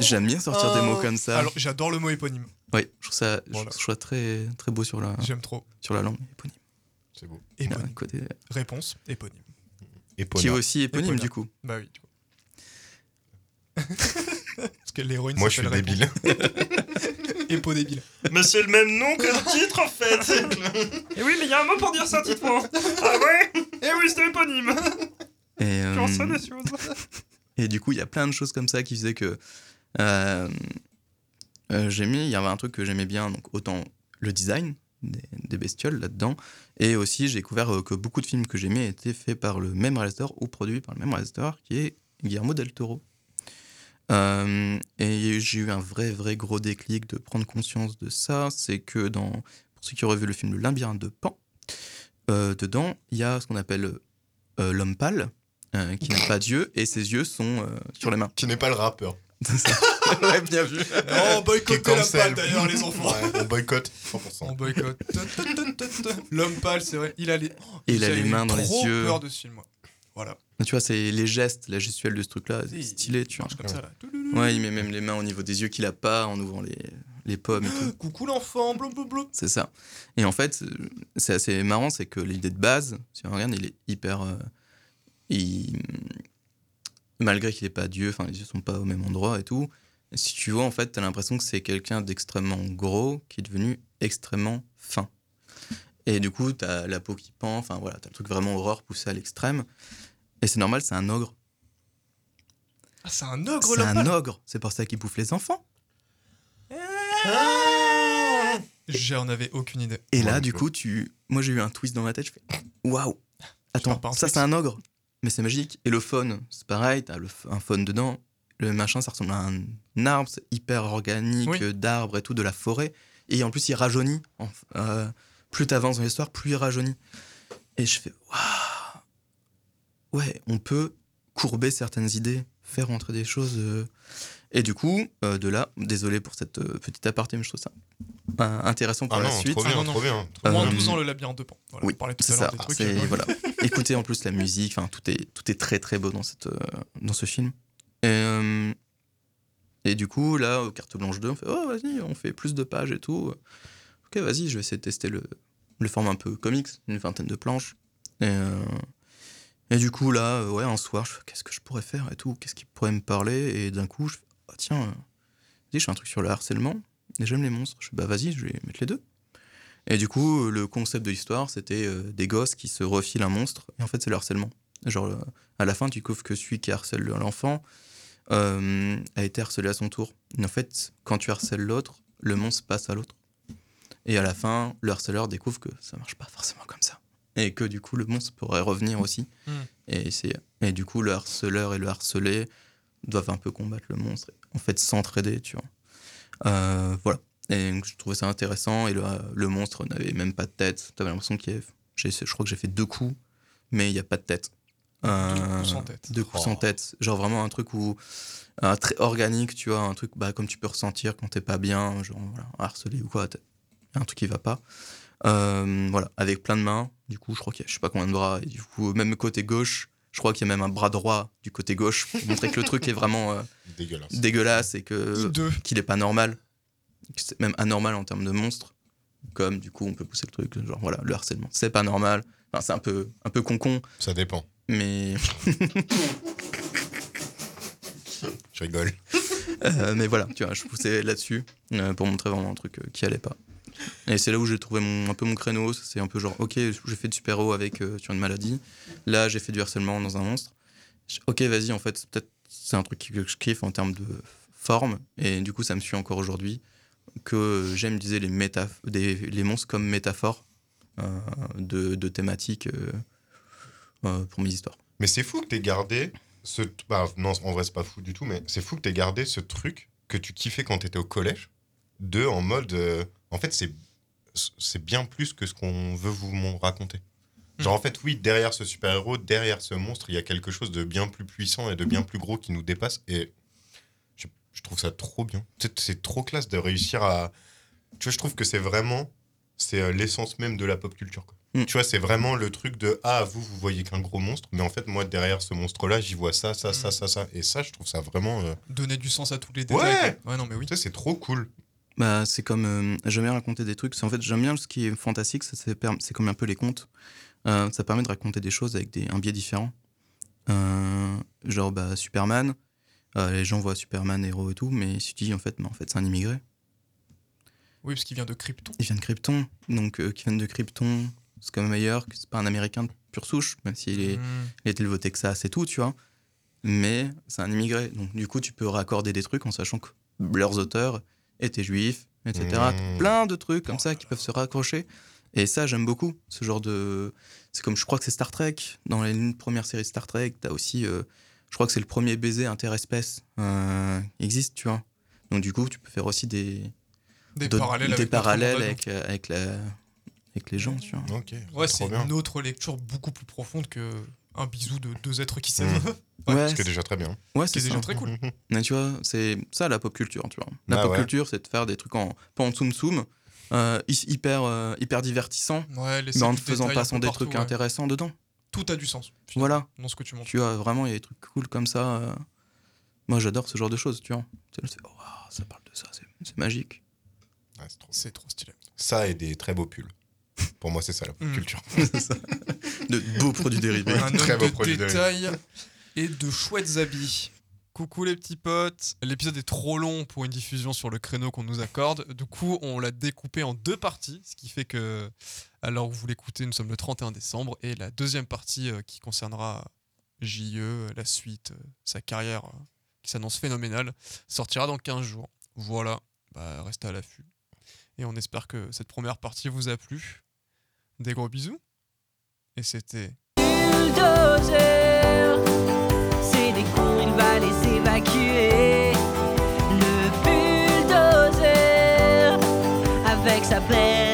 J'aime bien sortir des mots comme ça. Oh. Alors, j'adore le mot éponyme. Oui, je trouve ça, je Voilà. trouve ça très, très beau sur la, J'aime trop. sur la langue, éponyme. C'est beau. Éponyme. côté... Réponse, éponyme. Qui est aussi éponyme, Éponyme. du coup. Bah oui, tu vois. Parce que l'héroïne Moi, je suis s'appelle débile. Débile. Mais c'est le même nom que le titre, en fait Et oui, mais il y a un mot pour dire ça, Titouan. ah ouais? Eh oui, c'est éponyme. Et, euh, choses. et du coup, il y a plein de choses comme ça qui faisaient que euh, euh, j'aimais. Il y avait un truc que j'aimais bien, donc autant le design des, des bestioles là-dedans, et aussi j'ai découvert euh, que beaucoup de films que j'aimais étaient faits par le même réalisateur ou produits par le même réalisateur, qui est Guillermo del Toro. Euh, et j'ai eu un vrai, vrai gros déclic de prendre conscience de ça. C'est que dans, pour ceux qui auraient vu le film Le Labyrinthe de Pan, euh, dedans, il y a ce qu'on appelle euh, l'homme pâle, euh, qui n'a pas d'yeux, et ses yeux sont euh, sur les mains. Qui n'est pas le rappeur. Ouais, bien vu. Non, Qui boycottez la pâle d'ailleurs, les enfants. Ouais, on boycotte On 100%. boycotte. Ta, ta, ta, ta, ta. L'homme pâle, c'est vrai. Il a les, Et il a les mains dans les yeux. peur de ce film, moi. Voilà. Tu vois, c'est les gestes, la gestuelle de ce truc-là, c'est stylé, tu il vois. marche comme ça, là. Ouais, il met même les mains au niveau des yeux qu'il a pas en ouvrant les, les pommes et tout. Coucou l'enfant, blablabla. C'est ça. Et en fait, euh, c'est assez marrant, c'est que l'idée de base, si on regarde, il est hyper. euh, il- Malgré qu'il n'est pas Dieu, enfin, les yeux sont pas au même endroit et tout. Si tu vois, en fait, t'as l'impression que c'est quelqu'un d'extrêmement gros qui est devenu extrêmement fin. Et du coup, t'as la peau qui pend, enfin voilà, t'as le truc vraiment horreur poussé à l'extrême. Et c'est normal, c'est un ogre. Ah, c'est un ogre, C'est un ogre, c'est pour ça qu'il bouffe les enfants. J'en avais aucune idée. Et là, du coup, tu... moi j'ai eu un twist dans ma tête, je fais waouh! Attends, ça c'est un ogre, mais c'est magique. Et le faune, c'est pareil, t'as le un faune dedans. Le machin, ça ressemble à un arbre, c'est hyper organique, Oui. d'arbres et tout, de la forêt. Et en plus, il rajeunit. En- euh, plus t'avances dans l'histoire, plus il rajeunit. Et je fais waouh! Ouais, on peut courber certaines idées, faire entrer des choses. euh. Et du coup, euh, de là, désolé pour cette euh, petite aparté, mais je trouve ça euh, intéressant pour Ah la non, suite. trop Ah bien, non, non. trop bien. trop Euh, Moins bien. 12 ans, le labyrinthe de Pan. Voilà, Oui, c'est ça. des trucs. voilà. Écoutez en plus la musique, enfin tout est tout est très très beau dans cette euh, dans ce film. Et, euh, et du coup là au carte blanche 2, on fait oh vas-y, on fait plus de pages et tout. Ok vas-y, je vais essayer de tester le le format un peu comics, une vingtaine de planches. Et, euh, et du coup là euh, ouais un soir, je qu'est-ce que je pourrais faire et tout, qu'est-ce qui pourrait me parler? Et d'un coup je fais ah tiens, euh, je fais un truc sur le harcèlement et j'aime les monstres. Je fais bah vas-y, je vais mettre les deux. Et du coup, le concept de l'histoire, c'était euh, des gosses qui se refilent un monstre, et en fait, c'est le harcèlement. Genre, euh, à la fin, tu découvres que celui qui harcèle l'enfant euh, a été harcelé à son tour. Et en fait, quand tu harcèles l'autre, le monstre passe à l'autre. Et à la fin, le harceleur découvre que ça marche pas forcément comme ça. Et que du coup, le monstre pourrait revenir aussi. Hmm. Et, c'est, et du coup, le harceleur et le harcelé doivent un peu combattre le monstre. En fait, s'entraider, tu vois. Euh, voilà. Et donc, je trouvais ça intéressant. Et le, le monstre n'avait même pas de tête. T'avais l'impression qu'il y avait- j'ai- Je crois que j'ai fait deux coups, mais il n'y a pas de tête. Euh, Deux coups sans tête. Deux coups Oh. sans tête. Genre vraiment un truc où. Un très organique, tu vois. Un truc bah, comme tu peux ressentir quand t'es pas bien, genre voilà, harcelé ou quoi. un truc qui va pas. Euh, voilà, avec plein de mains. Du coup, je crois qu'il y a je sais pas combien de bras. Et du coup, même côté gauche, je crois qu'il y a même un bras droit du côté gauche pour montrer que le truc est vraiment euh, Dégueulasse. dégueulasse et que qu'il est pas normal, que c'est même anormal en termes de monstre. Comme du coup, on peut pousser le truc, genre voilà, le harcèlement, c'est pas normal. Enfin, c'est un peu un peu con Ça dépend. mais Je rigole. euh, mais voilà, tu vois, je poussais là-dessus euh, pour montrer vraiment un truc euh, qui allait pas. Et c'est là où j'ai trouvé mon, un peu mon créneau. C'est un peu genre, ok, j'ai fait du super-héros avec euh, sur une maladie. Là, j'ai fait du harcèlement dans un monstre. Ok, vas-y, en fait, peut-être c'est un truc que je kiffe en termes de forme. Et du coup, ça me suit encore aujourd'hui. Que j'aime utiliser les, les monstres comme métaphore euh, de, de thématiques euh, euh, pour mes histoires. Mais c'est fou que t'aies gardé ce. Bah, non, en vrai, c'est pas fou du tout, mais c'est fou que t'aies gardé ce truc que tu kiffais quand t'étais au collège. De en mode. En fait, c'est c'est bien plus que ce qu'on veut vous raconter. Genre, en fait, oui, derrière ce super-héros, derrière ce monstre, il y a quelque chose de bien plus puissant et de bien plus gros qui nous dépasse. Et je, je trouve ça trop bien. C'est- trop classe de réussir à. Tu vois, je trouve que c'est vraiment. C'est euh, l'essence même de la pop culture. quoi. Mm. Tu vois, c'est vraiment le truc de Ah, vous, vous voyez qu'un gros monstre, mais en fait, moi, derrière ce monstre-là, j'y vois ça, ça, ça, Mm. ça, ça. Et ça, je trouve ça vraiment. euh, Donner du sens à tous les Ouais. détails. quoi. Ouais, non, mais oui. Tu sais, c'est trop cool. Bah, c'est comme. euh, j'aime bien raconter des trucs. C'est- En fait, j'aime bien ce qui est fantastique. ça, C'est comme un peu les contes. Euh, ça permet de raconter des choses avec des, un biais différent. Euh, genre, bah, Superman. euh, les gens voient Superman, héros et tout, mais si tu dis en fait, mais en fait c'est un immigré. Oui, parce qu'il vient de Krypton. Il vient de Krypton. Donc, qui vient de Krypton, c'est quand même meilleur que c'est pas un américain de pure souche, même s'il est, il est élevé au Texas et tout, tu vois. Mais c'est un immigré. Donc, du coup, tu peux raccorder des trucs en sachant que leurs auteurs étaient juifs, etc. Mmh. Plein de trucs comme ça qui peuvent se raccrocher. Et ça, j'aime beaucoup. Ce genre de. C'est comme, je crois que c'est Star Trek. Dans les premières séries Star Trek, t'as aussi. euh, je crois que c'est le premier baiser interespèce euh, qui existe, tu vois. Donc, du coup, tu peux faire aussi des. Des parallèles des avec parallèles euh, avec, la, avec les gens, tu vois. Ok. Ouais, c'est une autre lecture beaucoup plus profonde que un bisou de deux êtres qui s'aiment. Ouais, Ce qui est déjà très bien. ouais, Ce qui c'est est déjà ça. très cool. Mais tu vois, c'est ça la pop culture, tu vois. La Ah pop ouais. culture, c'est de faire des trucs en, pas en tsum tsum, euh, hy- hyper, euh, hyper divertissant, Ouais, mais en te faisant passer peu des partout, trucs ouais. intéressants dedans. Tout a du sens. Voilà. Dans ce que tu montres. Tu vois, vraiment, il y a des trucs cool comme ça. euh. Moi, j'adore ce genre de choses, tu vois. Oh, ça parle de ça, c'est magique. Ouais, c'est trop- C'est trop stylé. Ça et des très beaux pulls. Pour moi, c'est ça la pop Mm. culture. De beaux produits dérivés. un très homme beau de produit de détail et de chouettes habits. Coucou les petits potes. L'épisode est trop long pour une diffusion sur le créneau qu'on nous accorde. Du coup, on l'a découpé en deux parties, ce qui fait que, alors vous l'écoutez, nous sommes le 31 décembre et la deuxième partie euh, qui concernera JE, la suite, euh, sa carrière euh, qui s'annonce phénoménale, sortira dans 15 jours. Voilà, bah, restez à l'affût. Et on espère que cette première partie vous a plu. Des gros bisous. Et c'était bulldozer. C'est des cons, il va les évacuer. Le bulldozer, avec sa pelle